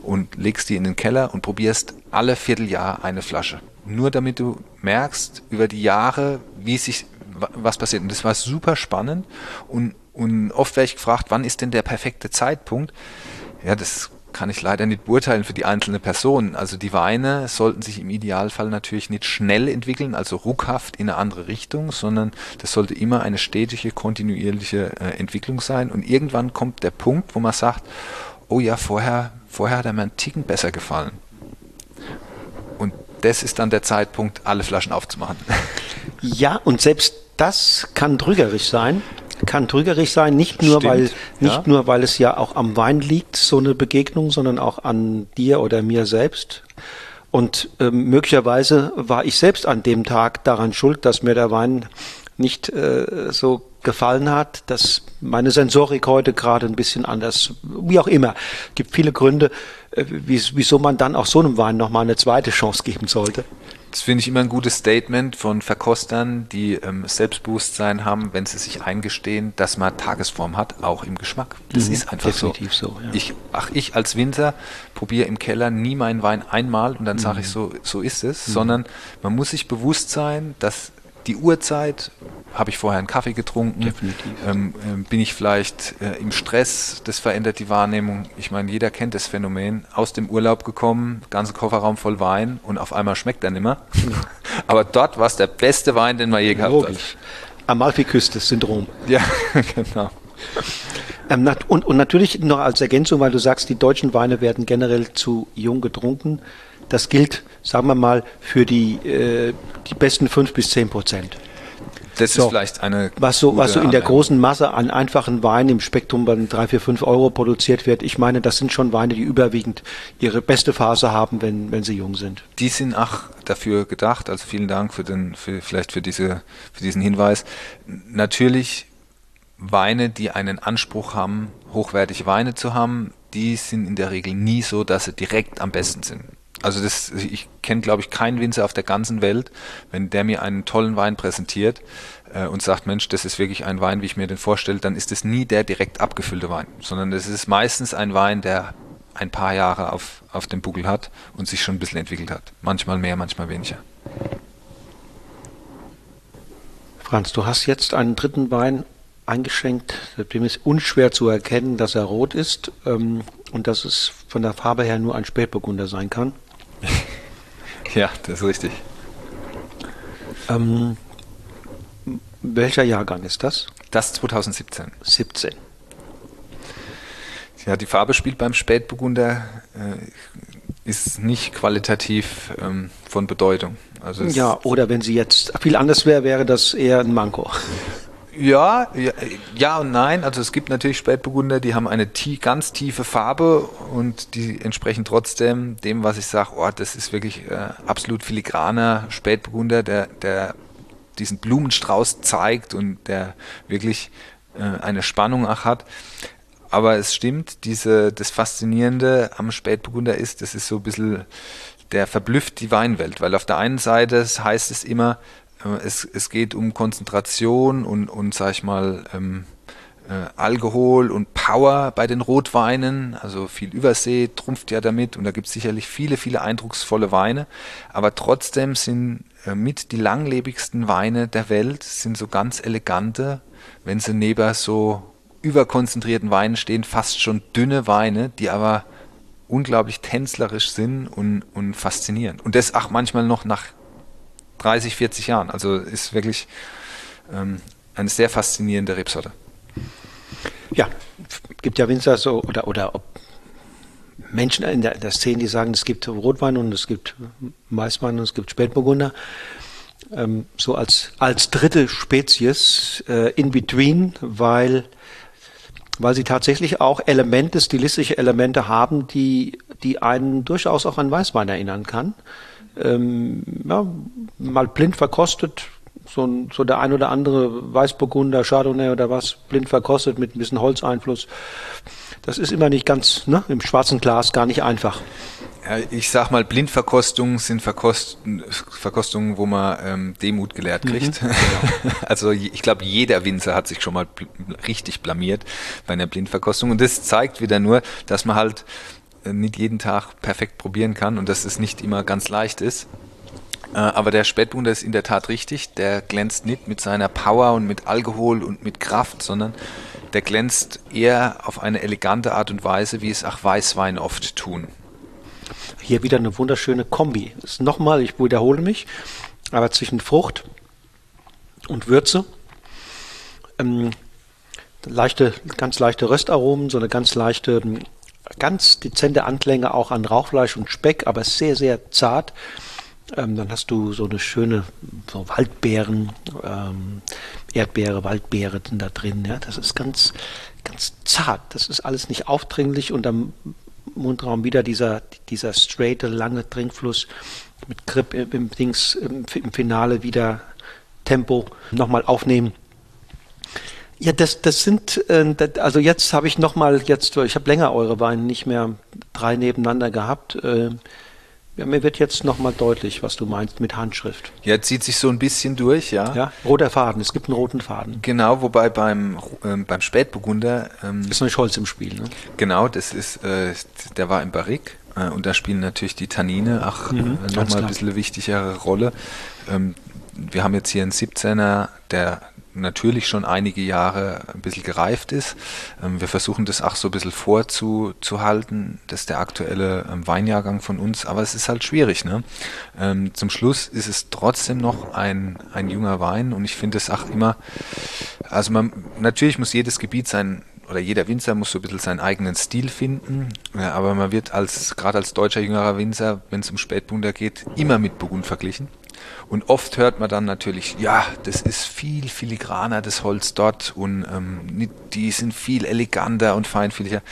und legst die in den Keller und probierst alle Vierteljahr eine Flasche. Nur damit du merkst über die Jahre, wie sich was passiert. Und das war super spannend und, und oft werde ich gefragt, wann ist denn der perfekte Zeitpunkt? Ja, das kann ich leider nicht beurteilen für die einzelne Person. Also die Weine sollten sich im Idealfall natürlich nicht schnell entwickeln, also ruckhaft in eine andere Richtung, sondern das sollte immer eine stetige, kontinuierliche äh, Entwicklung sein. Und irgendwann kommt der Punkt, wo man sagt, oh ja, vorher, vorher hat er mir einen Ticken besser gefallen. Das ist dann der Zeitpunkt, alle Flaschen aufzumachen. (laughs) Ja, und selbst das kann trügerisch sein kann trügerisch sein, nicht nur, Stimmt, weil, nicht ja. nur, weil es ja auch am Wein liegt, so eine Begegnung, sondern auch an dir oder mir selbst. Und ähm, möglicherweise war ich selbst an dem Tag daran schuld, dass mir der Wein nicht äh, so gefallen hat, dass meine Sensorik heute gerade ein bisschen anders, wie auch immer. Es gibt viele Gründe, äh, wieso man dann auch so einem Wein nochmal eine zweite Chance geben sollte. Das finde ich immer ein gutes Statement von Verkostern, die ähm, Selbstbewusstsein haben, wenn sie sich eingestehen, dass man Tagesform hat, auch im Geschmack. Das mhm, ist einfach definitiv so. so ja. ich, ach, ich als Winzer probiere im Keller nie meinen Wein einmal und dann mhm. sage ich so, so ist es, mhm. sondern man muss sich bewusst sein, dass die Uhrzeit, habe ich vorher einen Kaffee getrunken. Ähm, äh, bin ich vielleicht äh, im Stress, das verändert die Wahrnehmung. Ich meine, jeder kennt das Phänomen, aus dem Urlaub gekommen, ganze Kofferraum voll Wein und auf einmal schmeckt er nimmer. (laughs) Aber dort war es der beste Wein, den man je gehabt Logisch. hat. Amalfi-Küste-Syndrom. (laughs) Ja, genau. Ähm, und, und natürlich noch als Ergänzung, weil du sagst, die deutschen Weine werden generell zu jung getrunken. Das gilt, sagen wir mal, für die, äh, die besten fünf bis zehn Prozent. Das so, ist vielleicht eine. Was so, was so in der großen Masse an einfachen Weinen im Spektrum bei 3, 4, 5 Euro produziert wird, ich meine, das sind schon Weine, die überwiegend ihre beste Phase haben, wenn, wenn sie jung sind. Die sind auch dafür gedacht, also vielen Dank für den, für, vielleicht für diese, für diesen Hinweis. Natürlich Weine, die einen Anspruch haben, hochwertige Weine zu haben, die sind in der Regel nie so, dass sie direkt am besten sind. Also das, ich kenne, glaube ich, keinen Winzer auf der ganzen Welt, wenn der mir einen tollen Wein präsentiert äh, und sagt, Mensch, das ist wirklich ein Wein, wie ich mir den vorstelle, dann ist es nie der direkt abgefüllte Wein, sondern es ist meistens ein Wein, der ein paar Jahre auf, auf dem Buckel hat und sich schon ein bisschen entwickelt hat. Manchmal mehr, manchmal weniger. Franz, du hast jetzt einen dritten Wein eingeschenkt, dem ist unschwer zu erkennen, dass er rot ist ähm, und dass es von der Farbe her nur ein Spätburgunder sein kann. (laughs) ja, das ist richtig. Ähm, welcher Jahrgang ist das? Das 2017. 17. Ja, die Farbe spielt beim Spätburgunder, äh, ist nicht qualitativ ähm, von Bedeutung. Also ja, oder wenn sie jetzt viel anders wäre, wäre das eher ein Manko. (laughs) Ja, ja, ja, und nein. Also es gibt natürlich Spätburgunder, die haben eine tie ganz tiefe Farbe und die entsprechen trotzdem dem, was ich sage, oh, das ist wirklich äh, absolut filigraner Spätburgunder, der, der diesen Blumenstrauß zeigt und der wirklich äh, eine Spannung auch hat. Aber es stimmt, diese, das Faszinierende am Spätburgunder ist, das ist so ein bisschen, der verblüfft die Weinwelt, weil auf der einen Seite heißt es immer, es, es geht um Konzentration und, und sag ich mal, ähm, äh, Alkohol und Power bei den Rotweinen, also viel Übersee trumpft ja damit und da gibt es sicherlich viele, viele eindrucksvolle Weine, aber trotzdem sind äh, mit die langlebigsten Weine der Welt, sind so ganz elegante, wenn sie neben so überkonzentrierten Weinen stehen, fast schon dünne Weine, die aber unglaublich tänzlerisch sind und, und faszinierend. Und das auch manchmal noch nach 30, 40 Jahren. Also ist wirklich ähm, eine sehr faszinierende Rebsorte. Ja, gibt ja Winzer so oder oder ob Menschen in der, in der Szene, die sagen, es gibt Rotwein und es gibt Weißwein und es gibt Spätburgunder. Ähm, so als, als dritte Spezies äh, in between, weil, weil sie tatsächlich auch Elemente, stilistische Elemente haben, die, die einen durchaus auch an Weißwein erinnern kann ähm, ja, mal blind verkostet, so, so der ein oder andere Weißburgunder, Chardonnay oder was, blind verkostet mit ein bisschen Holzeinfluss. Das ist immer nicht ganz, ne, im schwarzen Glas gar nicht einfach. Ich sag mal, Blindverkostungen sind Verkost Verkostungen, wo man ähm, Demut gelehrt mhm. kriegt. Mhm. (laughs) also ich glaube, jeder Winzer hat sich schon mal bl richtig blamiert bei einer Blindverkostung. Und das zeigt wieder nur, dass man halt nicht jeden Tag perfekt probieren kann und dass es nicht immer ganz leicht ist. Äh, aber der Spätburgunder ist in der Tat richtig. Der glänzt nicht mit seiner Power und mit Alkohol und mit Kraft, sondern der glänzt eher auf eine elegante Art und Weise, wie es auch Weißwein oft tun. Hier wieder eine wunderschöne Kombi. Nochmal, ich wiederhole mich, aber zwischen Frucht und Würze. Ähm, leichte, ganz leichte Röstaromen, so eine ganz leichte, ganz dezente Anklänge auch an Rauchfleisch und Speck, aber sehr, sehr zart. Ähm, dann hast du so eine schöne so Waldbeeren, ähm, Erdbeere, Waldbeere da drin. Ja, das ist ganz, ganz zart. Das ist alles nicht aufdringlich und am Mundraum wieder dieser, dieser straight, lange Trinkfluss mit Grip im, im, im Finale wieder Tempo nochmal aufnehmen. Ja, das, das sind, äh, also jetzt habe ich nochmal, jetzt, ich habe länger eure Weine nicht mehr drei nebeneinander gehabt. Äh, ja, mir wird jetzt nochmal deutlich, was du meinst mit Handschrift. Ja, zieht sich so ein bisschen durch, ja. Ja, roter Faden, es gibt einen roten Faden. Genau, wobei beim, ähm, beim Spätburgunder... Ähm, ist noch nicht Holz im Spiel, ne? Genau, das ist, äh, der war im Barrique äh, und da spielen natürlich die Tannine auch mhm, äh, nochmal ein bisschen eine wichtigere Rolle. Ähm, wir haben jetzt hier einen 17er, der natürlich schon einige Jahre ein bisschen gereift ist. Ähm, wir versuchen das auch so ein bisschen vorzuhalten. Das ist der aktuelle ähm, Weinjahrgang von uns, aber es ist halt schwierig. Ne? Ähm, zum Schluss ist es trotzdem noch ein, ein junger Wein und ich finde es auch immer, also man, natürlich muss jedes Gebiet sein, oder jeder Winzer muss so ein bisschen seinen eigenen Stil finden, ja, aber man wird als, gerade als deutscher jüngerer Winzer, wenn es um Spätburgunder geht, immer mit Burgund verglichen. Und oft hört man dann natürlich, ja, das ist viel filigraner, das Holz dort und ähm, die sind viel eleganter und feinfühliger.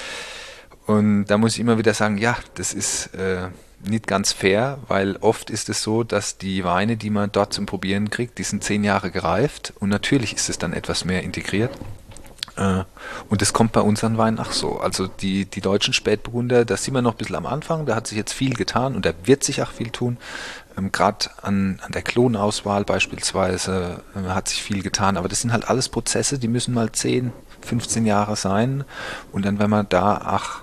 Und da muss ich immer wieder sagen, ja, das ist äh, nicht ganz fair, weil oft ist es so, dass die Weine, die man dort zum Probieren kriegt, die sind zehn Jahre gereift und natürlich ist es dann etwas mehr integriert. Äh, und das kommt bei unseren Weinen auch so. Also die, die deutschen Spätburgunder, da sind wir noch ein bisschen am Anfang, da hat sich jetzt viel getan und da wird sich auch viel tun. Ähm, Gerade an, an der Klonauswahl beispielsweise äh, hat sich viel getan, aber das sind halt alles Prozesse, die müssen mal 10, 15 Jahre sein und dann, wenn man da ach,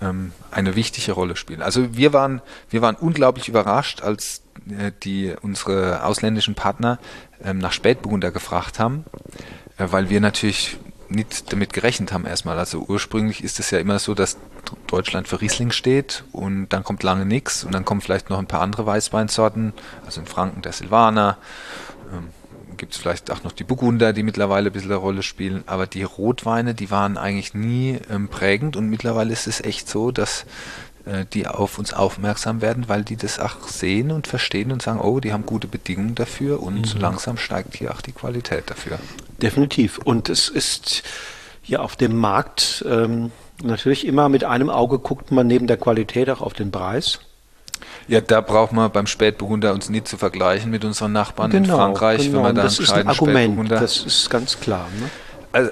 ähm, eine wichtige Rolle spielen. Also wir waren, wir waren unglaublich überrascht, als äh, die unsere ausländischen Partner ähm, nach Spätburgunder gefragt haben, äh, weil wir natürlich nicht damit gerechnet haben erstmal. Also ursprünglich ist es ja immer so, dass Deutschland für Riesling steht und dann kommt lange nichts und dann kommen vielleicht noch ein paar andere Weißweinsorten, also in Franken der Silvaner, ähm, gibt es vielleicht auch noch die Burgunder, die mittlerweile ein bisschen eine Rolle spielen, aber die Rotweine, die waren eigentlich nie ähm, prägend und mittlerweile ist es echt so, dass äh, die auf uns aufmerksam werden, weil die das auch sehen und verstehen und sagen, oh, die haben gute Bedingungen dafür und mhm. so langsam steigt hier auch die Qualität dafür. Definitiv. Und es ist ja auf dem Markt ähm, natürlich immer mit einem Auge guckt man neben der Qualität auch auf den Preis. Ja, da braucht man beim Spätburgunder uns nicht zu vergleichen mit unseren Nachbarn genau, in Frankreich, genau. wenn man da das ist ein Argument, das ist ganz klar. Ne?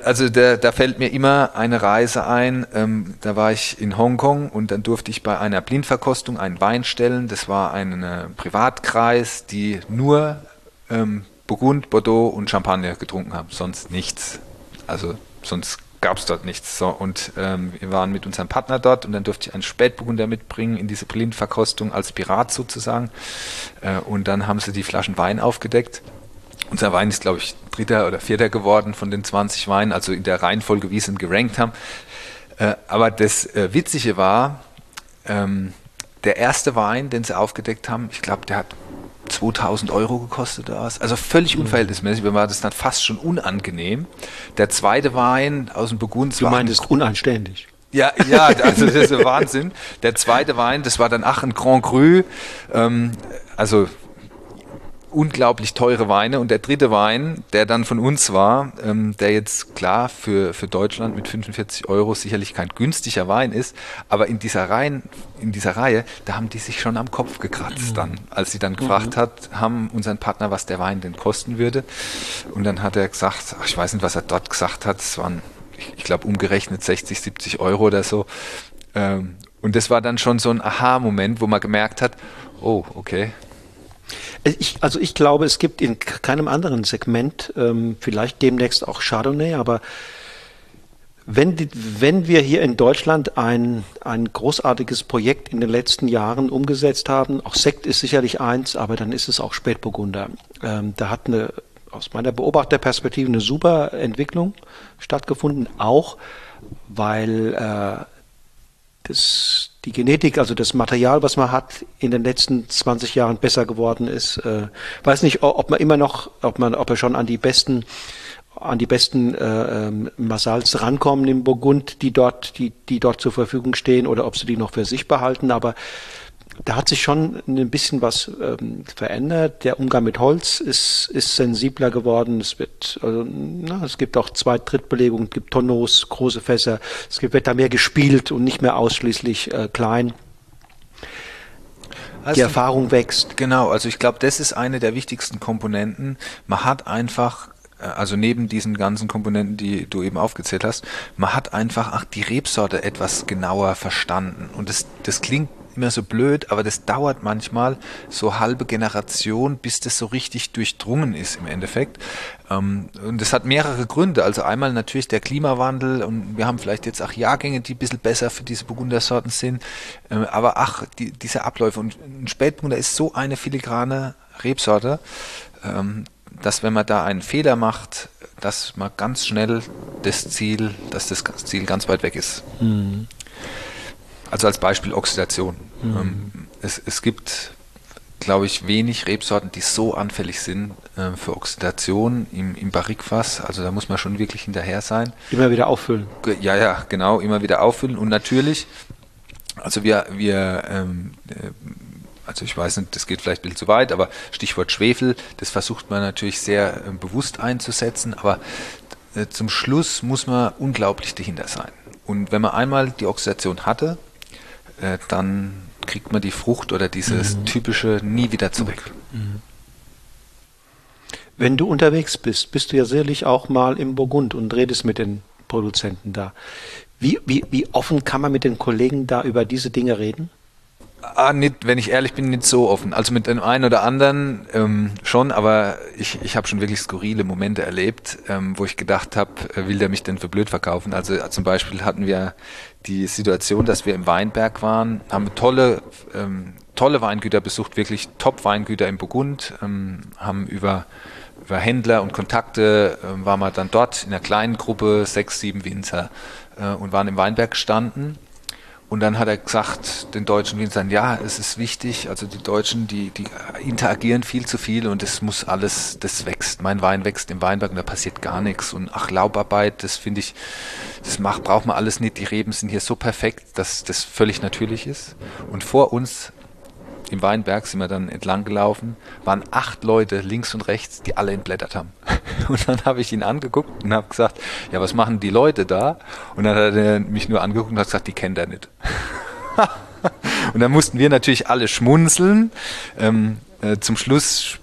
Also da, da fällt mir immer eine Reise ein. Ähm, da war ich in Hongkong und dann durfte ich bei einer Blindverkostung einen Wein stellen. Das war ein Privatkreis, die nur ähm, Burgund, Bordeaux und Champagner getrunken haben, sonst nichts. Also sonst gab es dort nichts. So, und ähm, wir waren mit unserem Partner dort und dann durfte ich einen Spätburgunder mitbringen in diese Blindverkostung als Pirat sozusagen. Äh, und dann haben sie die Flaschen Wein aufgedeckt unser Wein ist, glaube ich, dritter oder vierter geworden von den 20 Weinen, also in der Reihenfolge, wie sie ihn gerankt haben. Äh, aber das äh, Witzige war, ähm, der erste Wein, den sie aufgedeckt haben, ich glaube, der hat 2000 Euro gekostet was. Also völlig mhm. unverhältnismäßig. Mir war das dann fast schon unangenehm. Der zweite Wein aus dem Burgund. Du meintest unanständig. Ja, ja, also das ist (laughs) Wahnsinn. Der zweite Wein, das war dann ach ein Grand Cru. Ähm, also unglaublich teure Weine. Und der dritte Wein, der dann von uns war, ähm, der jetzt klar für, für Deutschland mit 45 Euro sicherlich kein günstiger Wein ist, aber in dieser, Reihen, in dieser Reihe, da haben die sich schon am Kopf gekratzt dann, als sie dann gefragt mhm. hat, haben unseren Partner, was der Wein denn kosten würde. Und dann hat er gesagt, ach, ich weiß nicht, was er dort gesagt hat, es waren, ich, ich glaube, umgerechnet 60, 70 Euro oder so. Ähm, Und das war dann schon so ein Aha-Moment, wo man gemerkt hat, oh, okay. Ich, also ich glaube, es gibt in keinem anderen Segment, ähm, vielleicht demnächst auch Chardonnay, aber wenn, die, wenn wir hier in Deutschland ein, ein großartiges Projekt in den letzten Jahren umgesetzt haben, auch Sekt ist sicherlich eins, aber dann ist es auch Spätburgunder. Ähm, da hat eine, aus meiner Beobachterperspektive eine super Entwicklung stattgefunden, auch weil äh, das, die Genetik, also das Material, was man hat, in den letzten 20 Jahren besser geworden ist. Äh, weiß nicht, ob man immer noch, ob man, ob er schon an die besten an die besten äh, ähm, Massals rankommen im Burgund, die dort, die, die dort zur Verfügung stehen, oder ob sie die noch für sich behalten. Aber da hat sich schon ein bisschen was ähm, verändert. Der Umgang mit Holz ist, ist sensibler geworden. Es wird, also, na, es gibt auch zwei Drittbelegungen, es gibt Tonneaus, große Fässer. Es wird da mehr gespielt und nicht mehr ausschließlich äh, klein. Also, die Erfahrung wächst. Genau, also ich glaube, das ist eine der wichtigsten Komponenten. Man hat einfach äh, also neben diesen ganzen Komponenten, die du eben aufgezählt hast, man hat einfach ach, die Rebsorte etwas genauer verstanden. Und das, das klingt immer so blöd, aber das dauert manchmal so halbe Generation, bis das so richtig durchdrungen ist im Endeffekt. Ähm, und das hat mehrere Gründe. Also einmal natürlich der Klimawandel und wir haben vielleicht jetzt auch Jahrgänge, die ein bisschen besser für diese Burgundersorten sind. Ähm, aber ach, die, diese Abläufe. Und ein Spätburgunder ist so eine filigrane Rebsorte, ähm, dass wenn man da einen Fehler macht, dass man ganz schnell das Ziel, dass das Ziel ganz weit weg ist. Mhm. Also als Beispiel Oxidation. Mhm. Es, es gibt, glaube ich, wenig Rebsorten, die so anfällig sind äh, für Oxidation im, im Barrikfass. Also da muss man schon wirklich hinterher sein. Immer wieder auffüllen. Ja, ja, genau, immer wieder auffüllen. Und natürlich, also wir, wir ähm, äh, also ich weiß nicht, das geht vielleicht ein bisschen zu weit, aber Stichwort Schwefel, das versucht man natürlich sehr äh, bewusst einzusetzen, aber äh, zum Schluss muss man unglaublich dahinter sein. Und wenn man einmal die Oxidation hatte, äh, dann kriegt man die Frucht oder dieses mhm. typische nie wieder zurück. Mhm. Wenn du unterwegs bist, bist du ja sicherlich auch mal im Burgund und redest mit den Produzenten da. Wie, wie, wie offen kann man mit den Kollegen da über diese Dinge reden? Ah, nicht, wenn ich ehrlich bin, nicht so offen. Also mit dem einen oder anderen ähm, schon, aber ich, ich habe schon wirklich skurrile Momente erlebt, ähm, wo ich gedacht habe, äh, will der mich denn für blöd verkaufen? Also äh, zum Beispiel hatten wir die Situation, dass wir im Weinberg waren, haben tolle, ähm, tolle Weingüter besucht, wirklich Top-Weingüter im Burgund, ähm, haben über über Händler und Kontakte äh, waren wir dann dort in einer kleinen Gruppe, sechs, sieben Winzer äh, und waren im Weinberg gestanden und dann hat er gesagt, den deutschen Winzern, ja, es ist wichtig, also die Deutschen, die, die interagieren viel zu viel und es muss alles, das wächst. Mein Wein wächst im Weinberg und da passiert gar nichts. Und ach, Laubarbeit, das finde ich, das macht, braucht man alles nicht. Die Reben sind hier so perfekt, dass das völlig natürlich ist. Und vor uns im Weinberg sind wir dann entlang gelaufen, waren acht Leute links und rechts, die alle entblättert haben. (laughs) Und dann habe ich ihn angeguckt und habe gesagt, ja, was machen die Leute da? Und dann hat er mich nur angeguckt und hat gesagt, die kennt er nicht. (laughs) und dann mussten wir natürlich alle schmunzeln. Ähm, äh, zum Schluss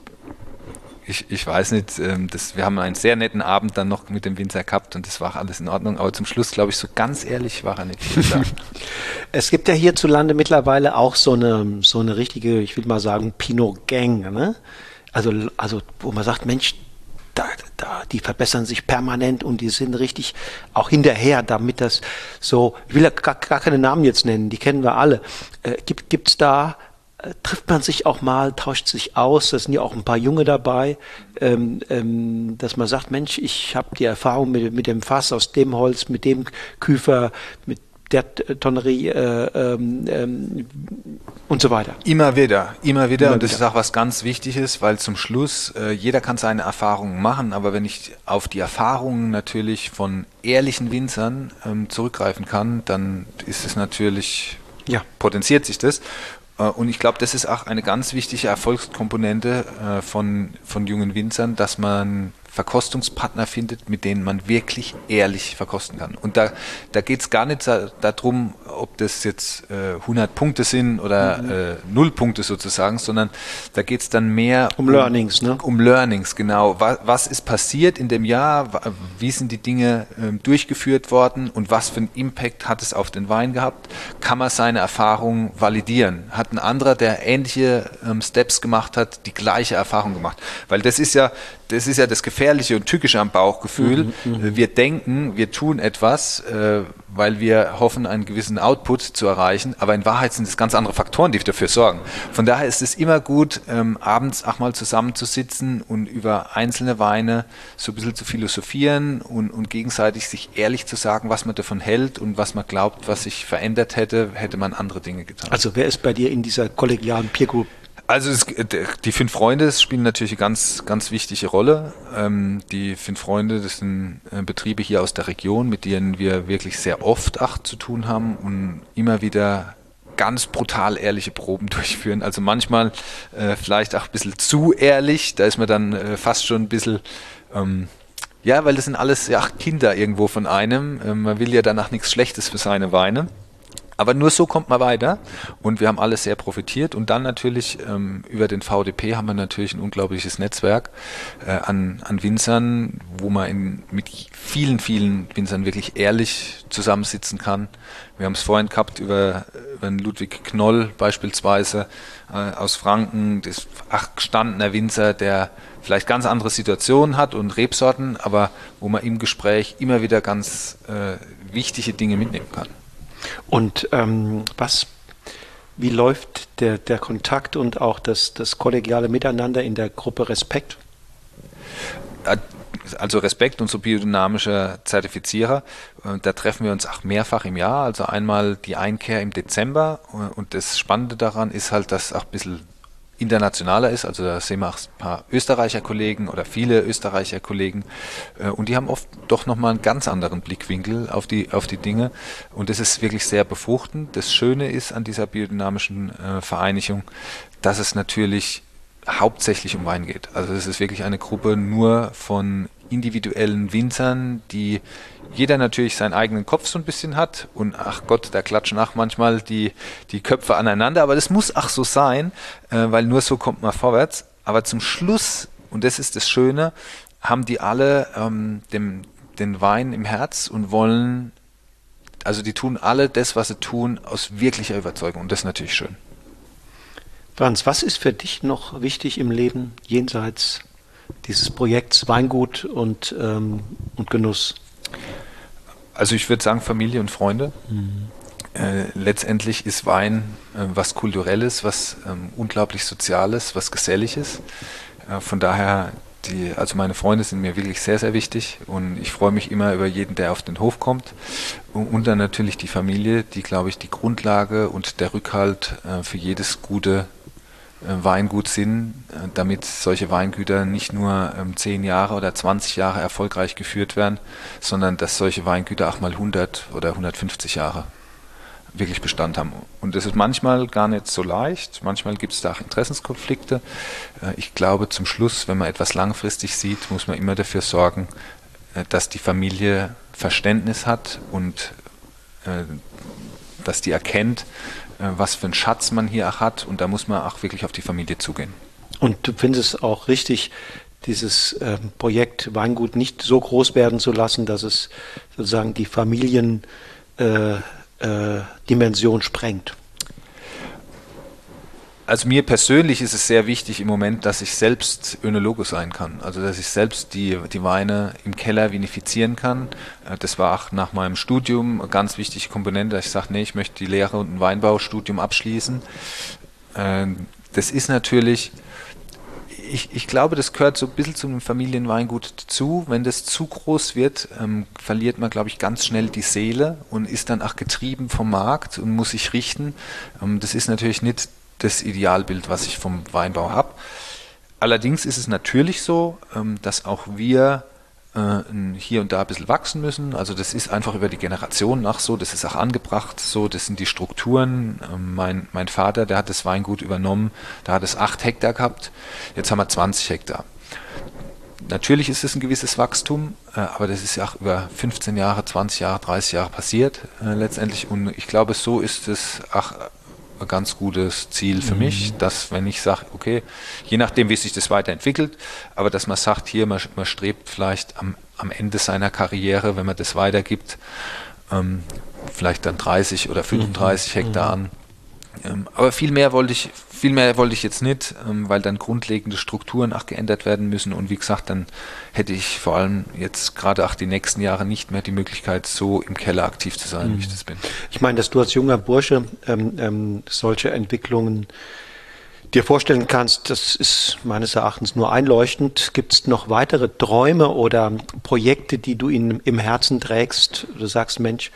ich, ich weiß nicht, ähm, das, wir haben einen sehr netten Abend dann noch mit dem Winzer gehabt und das war alles in Ordnung, aber zum Schluss, glaube ich, so ganz ehrlich war er nicht. (laughs) es gibt ja hierzulande mittlerweile auch so eine, so eine richtige, ich will mal sagen, Pinot Gang, ne? Also, also, wo man sagt, Mensch, da, da, die verbessern sich permanent und die sind richtig auch hinterher, damit das so, ich will ja gar, gar keine Namen jetzt nennen, die kennen wir alle. Äh, gibt es da trifft man sich auch mal, tauscht sich aus, da sind ja auch ein paar Junge dabei, ähm, ähm, dass man sagt, Mensch, ich habe die Erfahrung mit, mit dem Fass aus dem Holz, mit dem Küfer, mit der Tonnerie äh, ähm, ähm, und so weiter. Immer wieder, immer wieder. Immer und das wieder. ist auch was ganz Wichtiges, weil zum Schluss, äh, jeder kann seine Erfahrungen machen, aber wenn ich auf die Erfahrungen natürlich von ehrlichen Winzern ähm, zurückgreifen kann, dann ist es natürlich, ja. potenziert sich das. Äh, und ich glaube, das ist auch eine ganz wichtige Erfolgskomponente äh, von, von jungen Winzern, dass man Verkostungspartner findet, mit denen man wirklich ehrlich verkosten kann. Und da, da geht es gar nicht darum, ob das jetzt äh, 100 Punkte sind oder mhm. äh, null Punkte sozusagen, sondern da geht es dann mehr um, um, Learnings, ne? Um Learnings, genau. Was, was, ist passiert in dem Jahr? Wie sind die Dinge äh, durchgeführt worden und was für einen Impact hat es auf den Wein gehabt? Kann man seine Erfahrungen validieren? Hat ein anderer, der ähnliche ähm, Steps gemacht hat, die gleiche Erfahrung gemacht? Weil das ist ja das ist ja das Gefährliche und Tückische am Bauchgefühl. Mhm, mhm, wir denken, wir tun etwas, äh, weil wir hoffen, einen gewissen Output zu erreichen, aber in Wahrheit sind es ganz andere Faktoren, die dafür sorgen. Von daher ist es immer gut, ähm, abends auch mal zusammenzusitzen und über einzelne Weine so ein bisschen zu philosophieren und, und gegenseitig sich ehrlich zu sagen, was man davon hält und was man glaubt, was sich verändert hätte, hätte man andere Dinge getan. Also wer ist bei dir in dieser kollegialen Peer Group also es, die fünf Freunde spielen natürlich eine ganz, ganz wichtige Rolle. Ähm, die fünf Freunde, das sind äh, Betriebe hier aus der Region, mit denen wir wirklich sehr oft acht zu tun haben und immer wieder ganz brutal ehrliche Proben (laughs) durchführen. Also manchmal äh, vielleicht auch ein bisschen zu ehrlich. Da ist man dann äh, fast schon ein bisschen... Ähm, ja, weil das sind alles ja, Kinder irgendwo von einem. Ähm, man will ja danach nichts Schlechtes für seine Weine. Aber nur so kommt man weiter und wir haben alle sehr profitiert und dann natürlich ähm, über den VDP haben wir natürlich ein unglaubliches Netzwerk äh, an, an Winzern, wo man in, mit vielen, vielen Winzern wirklich ehrlich zusammensitzen kann. Wir haben es vorhin gehabt über, über Ludwig Knoll beispielsweise äh, aus Franken, das ach, gestandener Winzer, der vielleicht ganz andere Situationen hat und Rebsorten, aber wo man im Gespräch immer wieder ganz äh, wichtige Dinge mitnehmen kann. Und ähm, was, wie läuft der, der Kontakt und auch das, das kollegiale Miteinander in der Gruppe Respekt? also Respekt, unser biodynamischer Zertifizierer, äh, da treffen wir uns auch mehrfach im Jahr. Also einmal die Einkehr im Dezember äh, und das Spannende daran ist halt, dass auch ein bisschen internationaler ist. Also da sehen wir auch ein paar Österreicher Kollegen oder viele Österreicher Kollegen äh, und die haben oft doch nochmal einen ganz anderen Blickwinkel auf die, auf die Dinge und das ist wirklich sehr befruchtend. Das Schöne ist an dieser biodynamischen äh, Vereinigung, dass es natürlich hauptsächlich um Wein geht. Also es ist wirklich eine Gruppe nur von individuellen Winzern, die jeder natürlich seinen eigenen Kopf so ein bisschen hat und ach Gott, da klatschen auch manchmal die, die Köpfe aneinander, aber das muss auch so sein, äh, weil nur so kommt man vorwärts. Aber zum Schluss, und das ist das Schöne, haben die alle ähm, dem, den Wein im Herz und wollen, also die tun alle das, was sie tun, aus wirklicher Überzeugung und das ist natürlich schön. Franz, was ist für dich noch wichtig im Leben jenseits dieses Projekts Weingut und, ähm, und Genuss? Also ich würde sagen Familie und Freunde. Mhm. Äh, letztendlich ist Wein äh, was Kulturelles, was ähm, unglaublich Soziales, was Geselliges. Äh, von daher, die, also meine Freunde sind mir wirklich sehr, sehr wichtig und ich freue mich immer über jeden, der auf den Hof kommt. Und, und dann natürlich die Familie, die, glaube ich, die Grundlage und der Rückhalt äh, für jedes gute Weingut sind, äh, damit solche Weingüter nicht nur ähm, 10 Jahre oder 20 Jahre erfolgreich geführt werden, sondern dass solche Weingüter auch mal 100 oder 150 Jahre wirklich Bestand haben. Und das ist manchmal gar nicht so leicht. Manchmal gibt es da auch Interessenskonflikte. Äh, ich glaube, zum Schluss, wenn man etwas langfristig sieht, muss man immer dafür sorgen, dass die Familie Verständnis hat und dass die erkennt, äh, was für einen Schatz man hier auch hat und da muss man auch wirklich auf die Familie zugehen. Und du findest es auch richtig, dieses äh, Projekt Weingut nicht so groß werden zu lassen, dass es sozusagen die Familiendimension äh, äh, sprengt. Also mir persönlich ist es sehr wichtig im Moment, dass ich selbst Önologe sein kann. Also dass ich selbst die, die Weine im Keller vinifizieren kann. Äh, das war auch nach meinem Studium eine ganz wichtige Komponente, dass ich sage, nee, ich möchte die Lehre und ein Weinbaustudium abschließen. Ähm, das ist natürlich, ich, ich glaube, das gehört so ein bisschen zum Familienweingut dazu. Wenn das zu groß wird, ähm, verliert man, glaube ich, ganz schnell die Seele und ist dann auch getrieben vom Markt und muss sich richten. Ähm, das ist natürlich nicht das Idealbild, was ich vom Weinbau habe. Allerdings ist es natürlich so, ähm, dass auch wir äh, hier und da ein bisschen wachsen müssen. Also das ist einfach über die Generationen nach so, das ist auch angebracht so, das sind die Strukturen. Ähm, mein, mein Vater, der hat das Weingut übernommen, da hat es acht Hektar gehabt, jetzt haben wir 20 Hektar. natürlich ist es ein gewisses Wachstum, äh, aber das ist ja auch über 15 Jahre, 20 Jahre, 30 Jahre passiert äh, letztendlich. Und ich glaube, so ist es auch ein ganz gutes Ziel für mhm. mich, dass wenn ich sage, okay, je nachdem, wie sich das weiterentwickelt, aber dass man sagt, hier, man, man strebt vielleicht am, am Ende seiner Karriere, wenn man das weitergibt, ähm, vielleicht dann 30 oder 35 mhm. Hektar an. Ähm, aber viel mehr wollte ich, viel mehr wollte ich jetzt nicht, ähm, weil dann grundlegende Strukturen auch geändert werden müssen. Und wie gesagt, dann hätte ich vor allem jetzt gerade auch die nächsten Jahre nicht mehr die Möglichkeit, so im Keller aktiv zu sein, mhm. wie ich mhm. das bin. Ich meine, dass du als junger Bursche ähm, ähm, solche Entwicklungen dir vorstellen kannst, das ist meines Erachtens nur einleuchtend. Gibt es noch weitere Träume oder Projekte, die du in, im Herzen trägst? Du sagst, Mensch,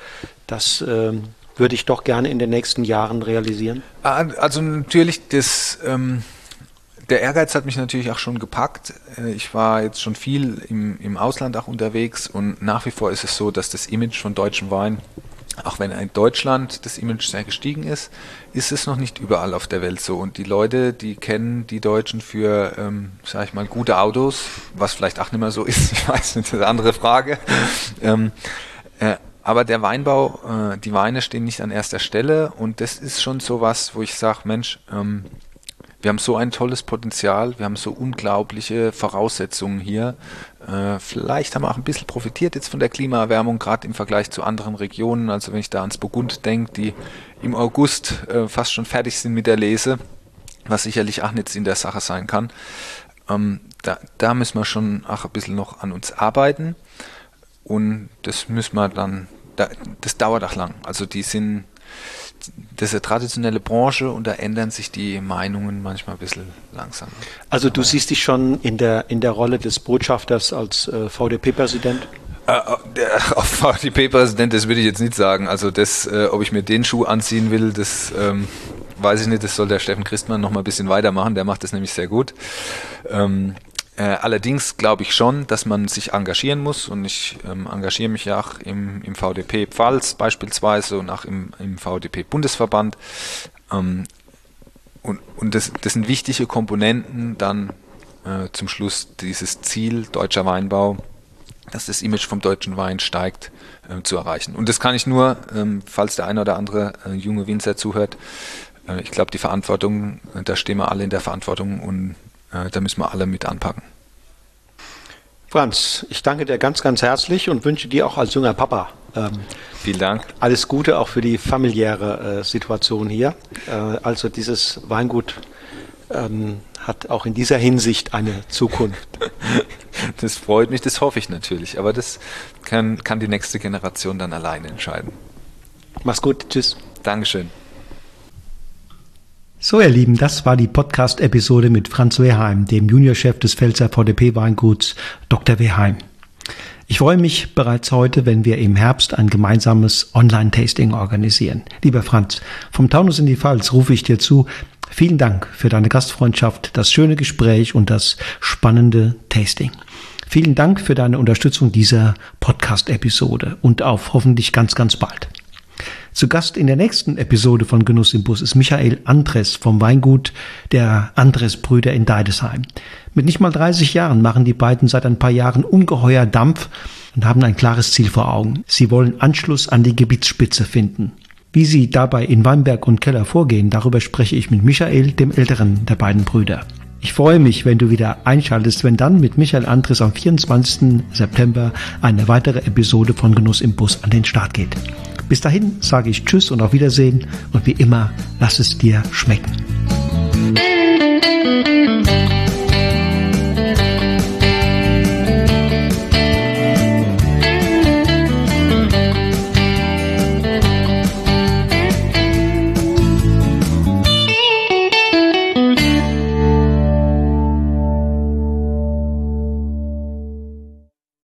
das ähm, würde ich doch gerne in den nächsten Jahren realisieren? Ah, also natürlich, das, ähm, der Ehrgeiz hat mich natürlich auch schon gepackt. Äh, ich war jetzt schon viel im, im Ausland auch unterwegs und nach wie vor ist es so, dass das Image von deutschem Wein, auch wenn in Deutschland das Image sehr gestiegen ist, ist es noch nicht überall auf der Welt so. Und die Leute, die kennen die Deutschen für, ähm, sag ich mal, gute Autos, was vielleicht auch nicht mehr so ist, (laughs) ich weiß nicht, das ist eine andere Frage. ähm, äh, aber der Weinbau, äh, die Weine stehen nicht an erster Stelle und das ist schon so was, wo ich sage, Mensch, ähm, wir haben so ein tolles Potenzial, wir haben so unglaubliche Voraussetzungen hier. Äh, vielleicht haben wir auch ein bisschen profitiert jetzt von der Klimaerwärmung, gerade im Vergleich zu anderen Regionen. Also wenn ich da ans Burgund denke, die im August äh, fast schon fertig sind mit der Lese, was sicherlich auch nicht in der Sache sein kann. Ähm, da, da müssen wir schon auch ein bisschen noch an uns arbeiten. Und das müssen wir dann, das dauert auch lang. Also die sind, das ist eine traditionelle Branche und da ändern sich die Meinungen manchmal ein bisschen langsamer. Also du siehst dich schon in der, in der Rolle des Botschafters als äh, VDP-Präsident? Äh, äh (laughs) auf VDP-Präsident, das würde ich jetzt nicht sagen. Also das, äh, ob ich mir den Schuh anziehen will, das ähm, weiß ich nicht. Das soll der Steffen Christmann noch mal ein bisschen weitermachen. Der macht das nämlich sehr gut. Ähm, äh, allerdings glaube ich schon, dass man sich engagieren muss und ich ähm, engagiere mich ja auch im, im VDP Pfalz beispielsweise und auch im, im VDP Bundesverband. Ähm, und und das, das sind wichtige Komponenten dann äh, zum Schluss dieses Ziel deutscher Weinbau, dass das Image vom deutschen Wein steigt, äh, zu erreichen. Und das kann ich nur, ähm, falls der eine oder andere äh, junge Winzer zuhört, äh, ich glaube, die Verantwortung, da stehen wir alle in der Verantwortung und da müssen wir alle mit anpacken. Franz, ich danke dir ganz, ganz herzlich und wünsche dir auch als junger Papa ähm, Vielen Dank. Alles Gute auch für die familiäre äh, Situation hier. Äh, also dieses Weingut ähm, hat auch in dieser Hinsicht eine Zukunft. (laughs) Das freut mich, das hoffe ich natürlich. Aber das kann, kann die nächste Generation dann alleine entscheiden. Mach's gut, tschüss. Dankeschön. So, ihr Lieben, das war die Podcast-Episode mit Franz Weheim, dem Juniorchef des Pfälzer VDP-Weinguts Dr. Weheim. Ich freue mich bereits heute, wenn wir im Herbst ein gemeinsames Online-Tasting organisieren. Lieber Franz, vom Taunus in die Pfalz rufe ich dir zu. Vielen Dank für deine Gastfreundschaft, das schöne Gespräch und das spannende Tasting. Vielen Dank für deine Unterstützung dieser Podcast-Episode und auf hoffentlich ganz, ganz bald. Zu Gast in der nächsten Episode von Genuss im Bus ist Michael Andres vom Weingut der Andres-Brüder in Deidesheim. Mit nicht mal 30 Jahren machen die beiden seit ein paar Jahren ungeheuer Dampf und haben ein klares Ziel vor Augen. Sie wollen Anschluss an die Gebietsspitze finden. Wie sie dabei in Weinberg und Keller vorgehen, darüber spreche ich mit Michael, dem älteren der beiden Brüder. Ich freue mich, wenn du wieder einschaltest, wenn dann mit Michael Andres am 24. September eine weitere Episode von Genuss im Bus an den Start geht. Bis dahin sage ich Tschüss und auf Wiedersehen und wie immer, lass es dir schmecken.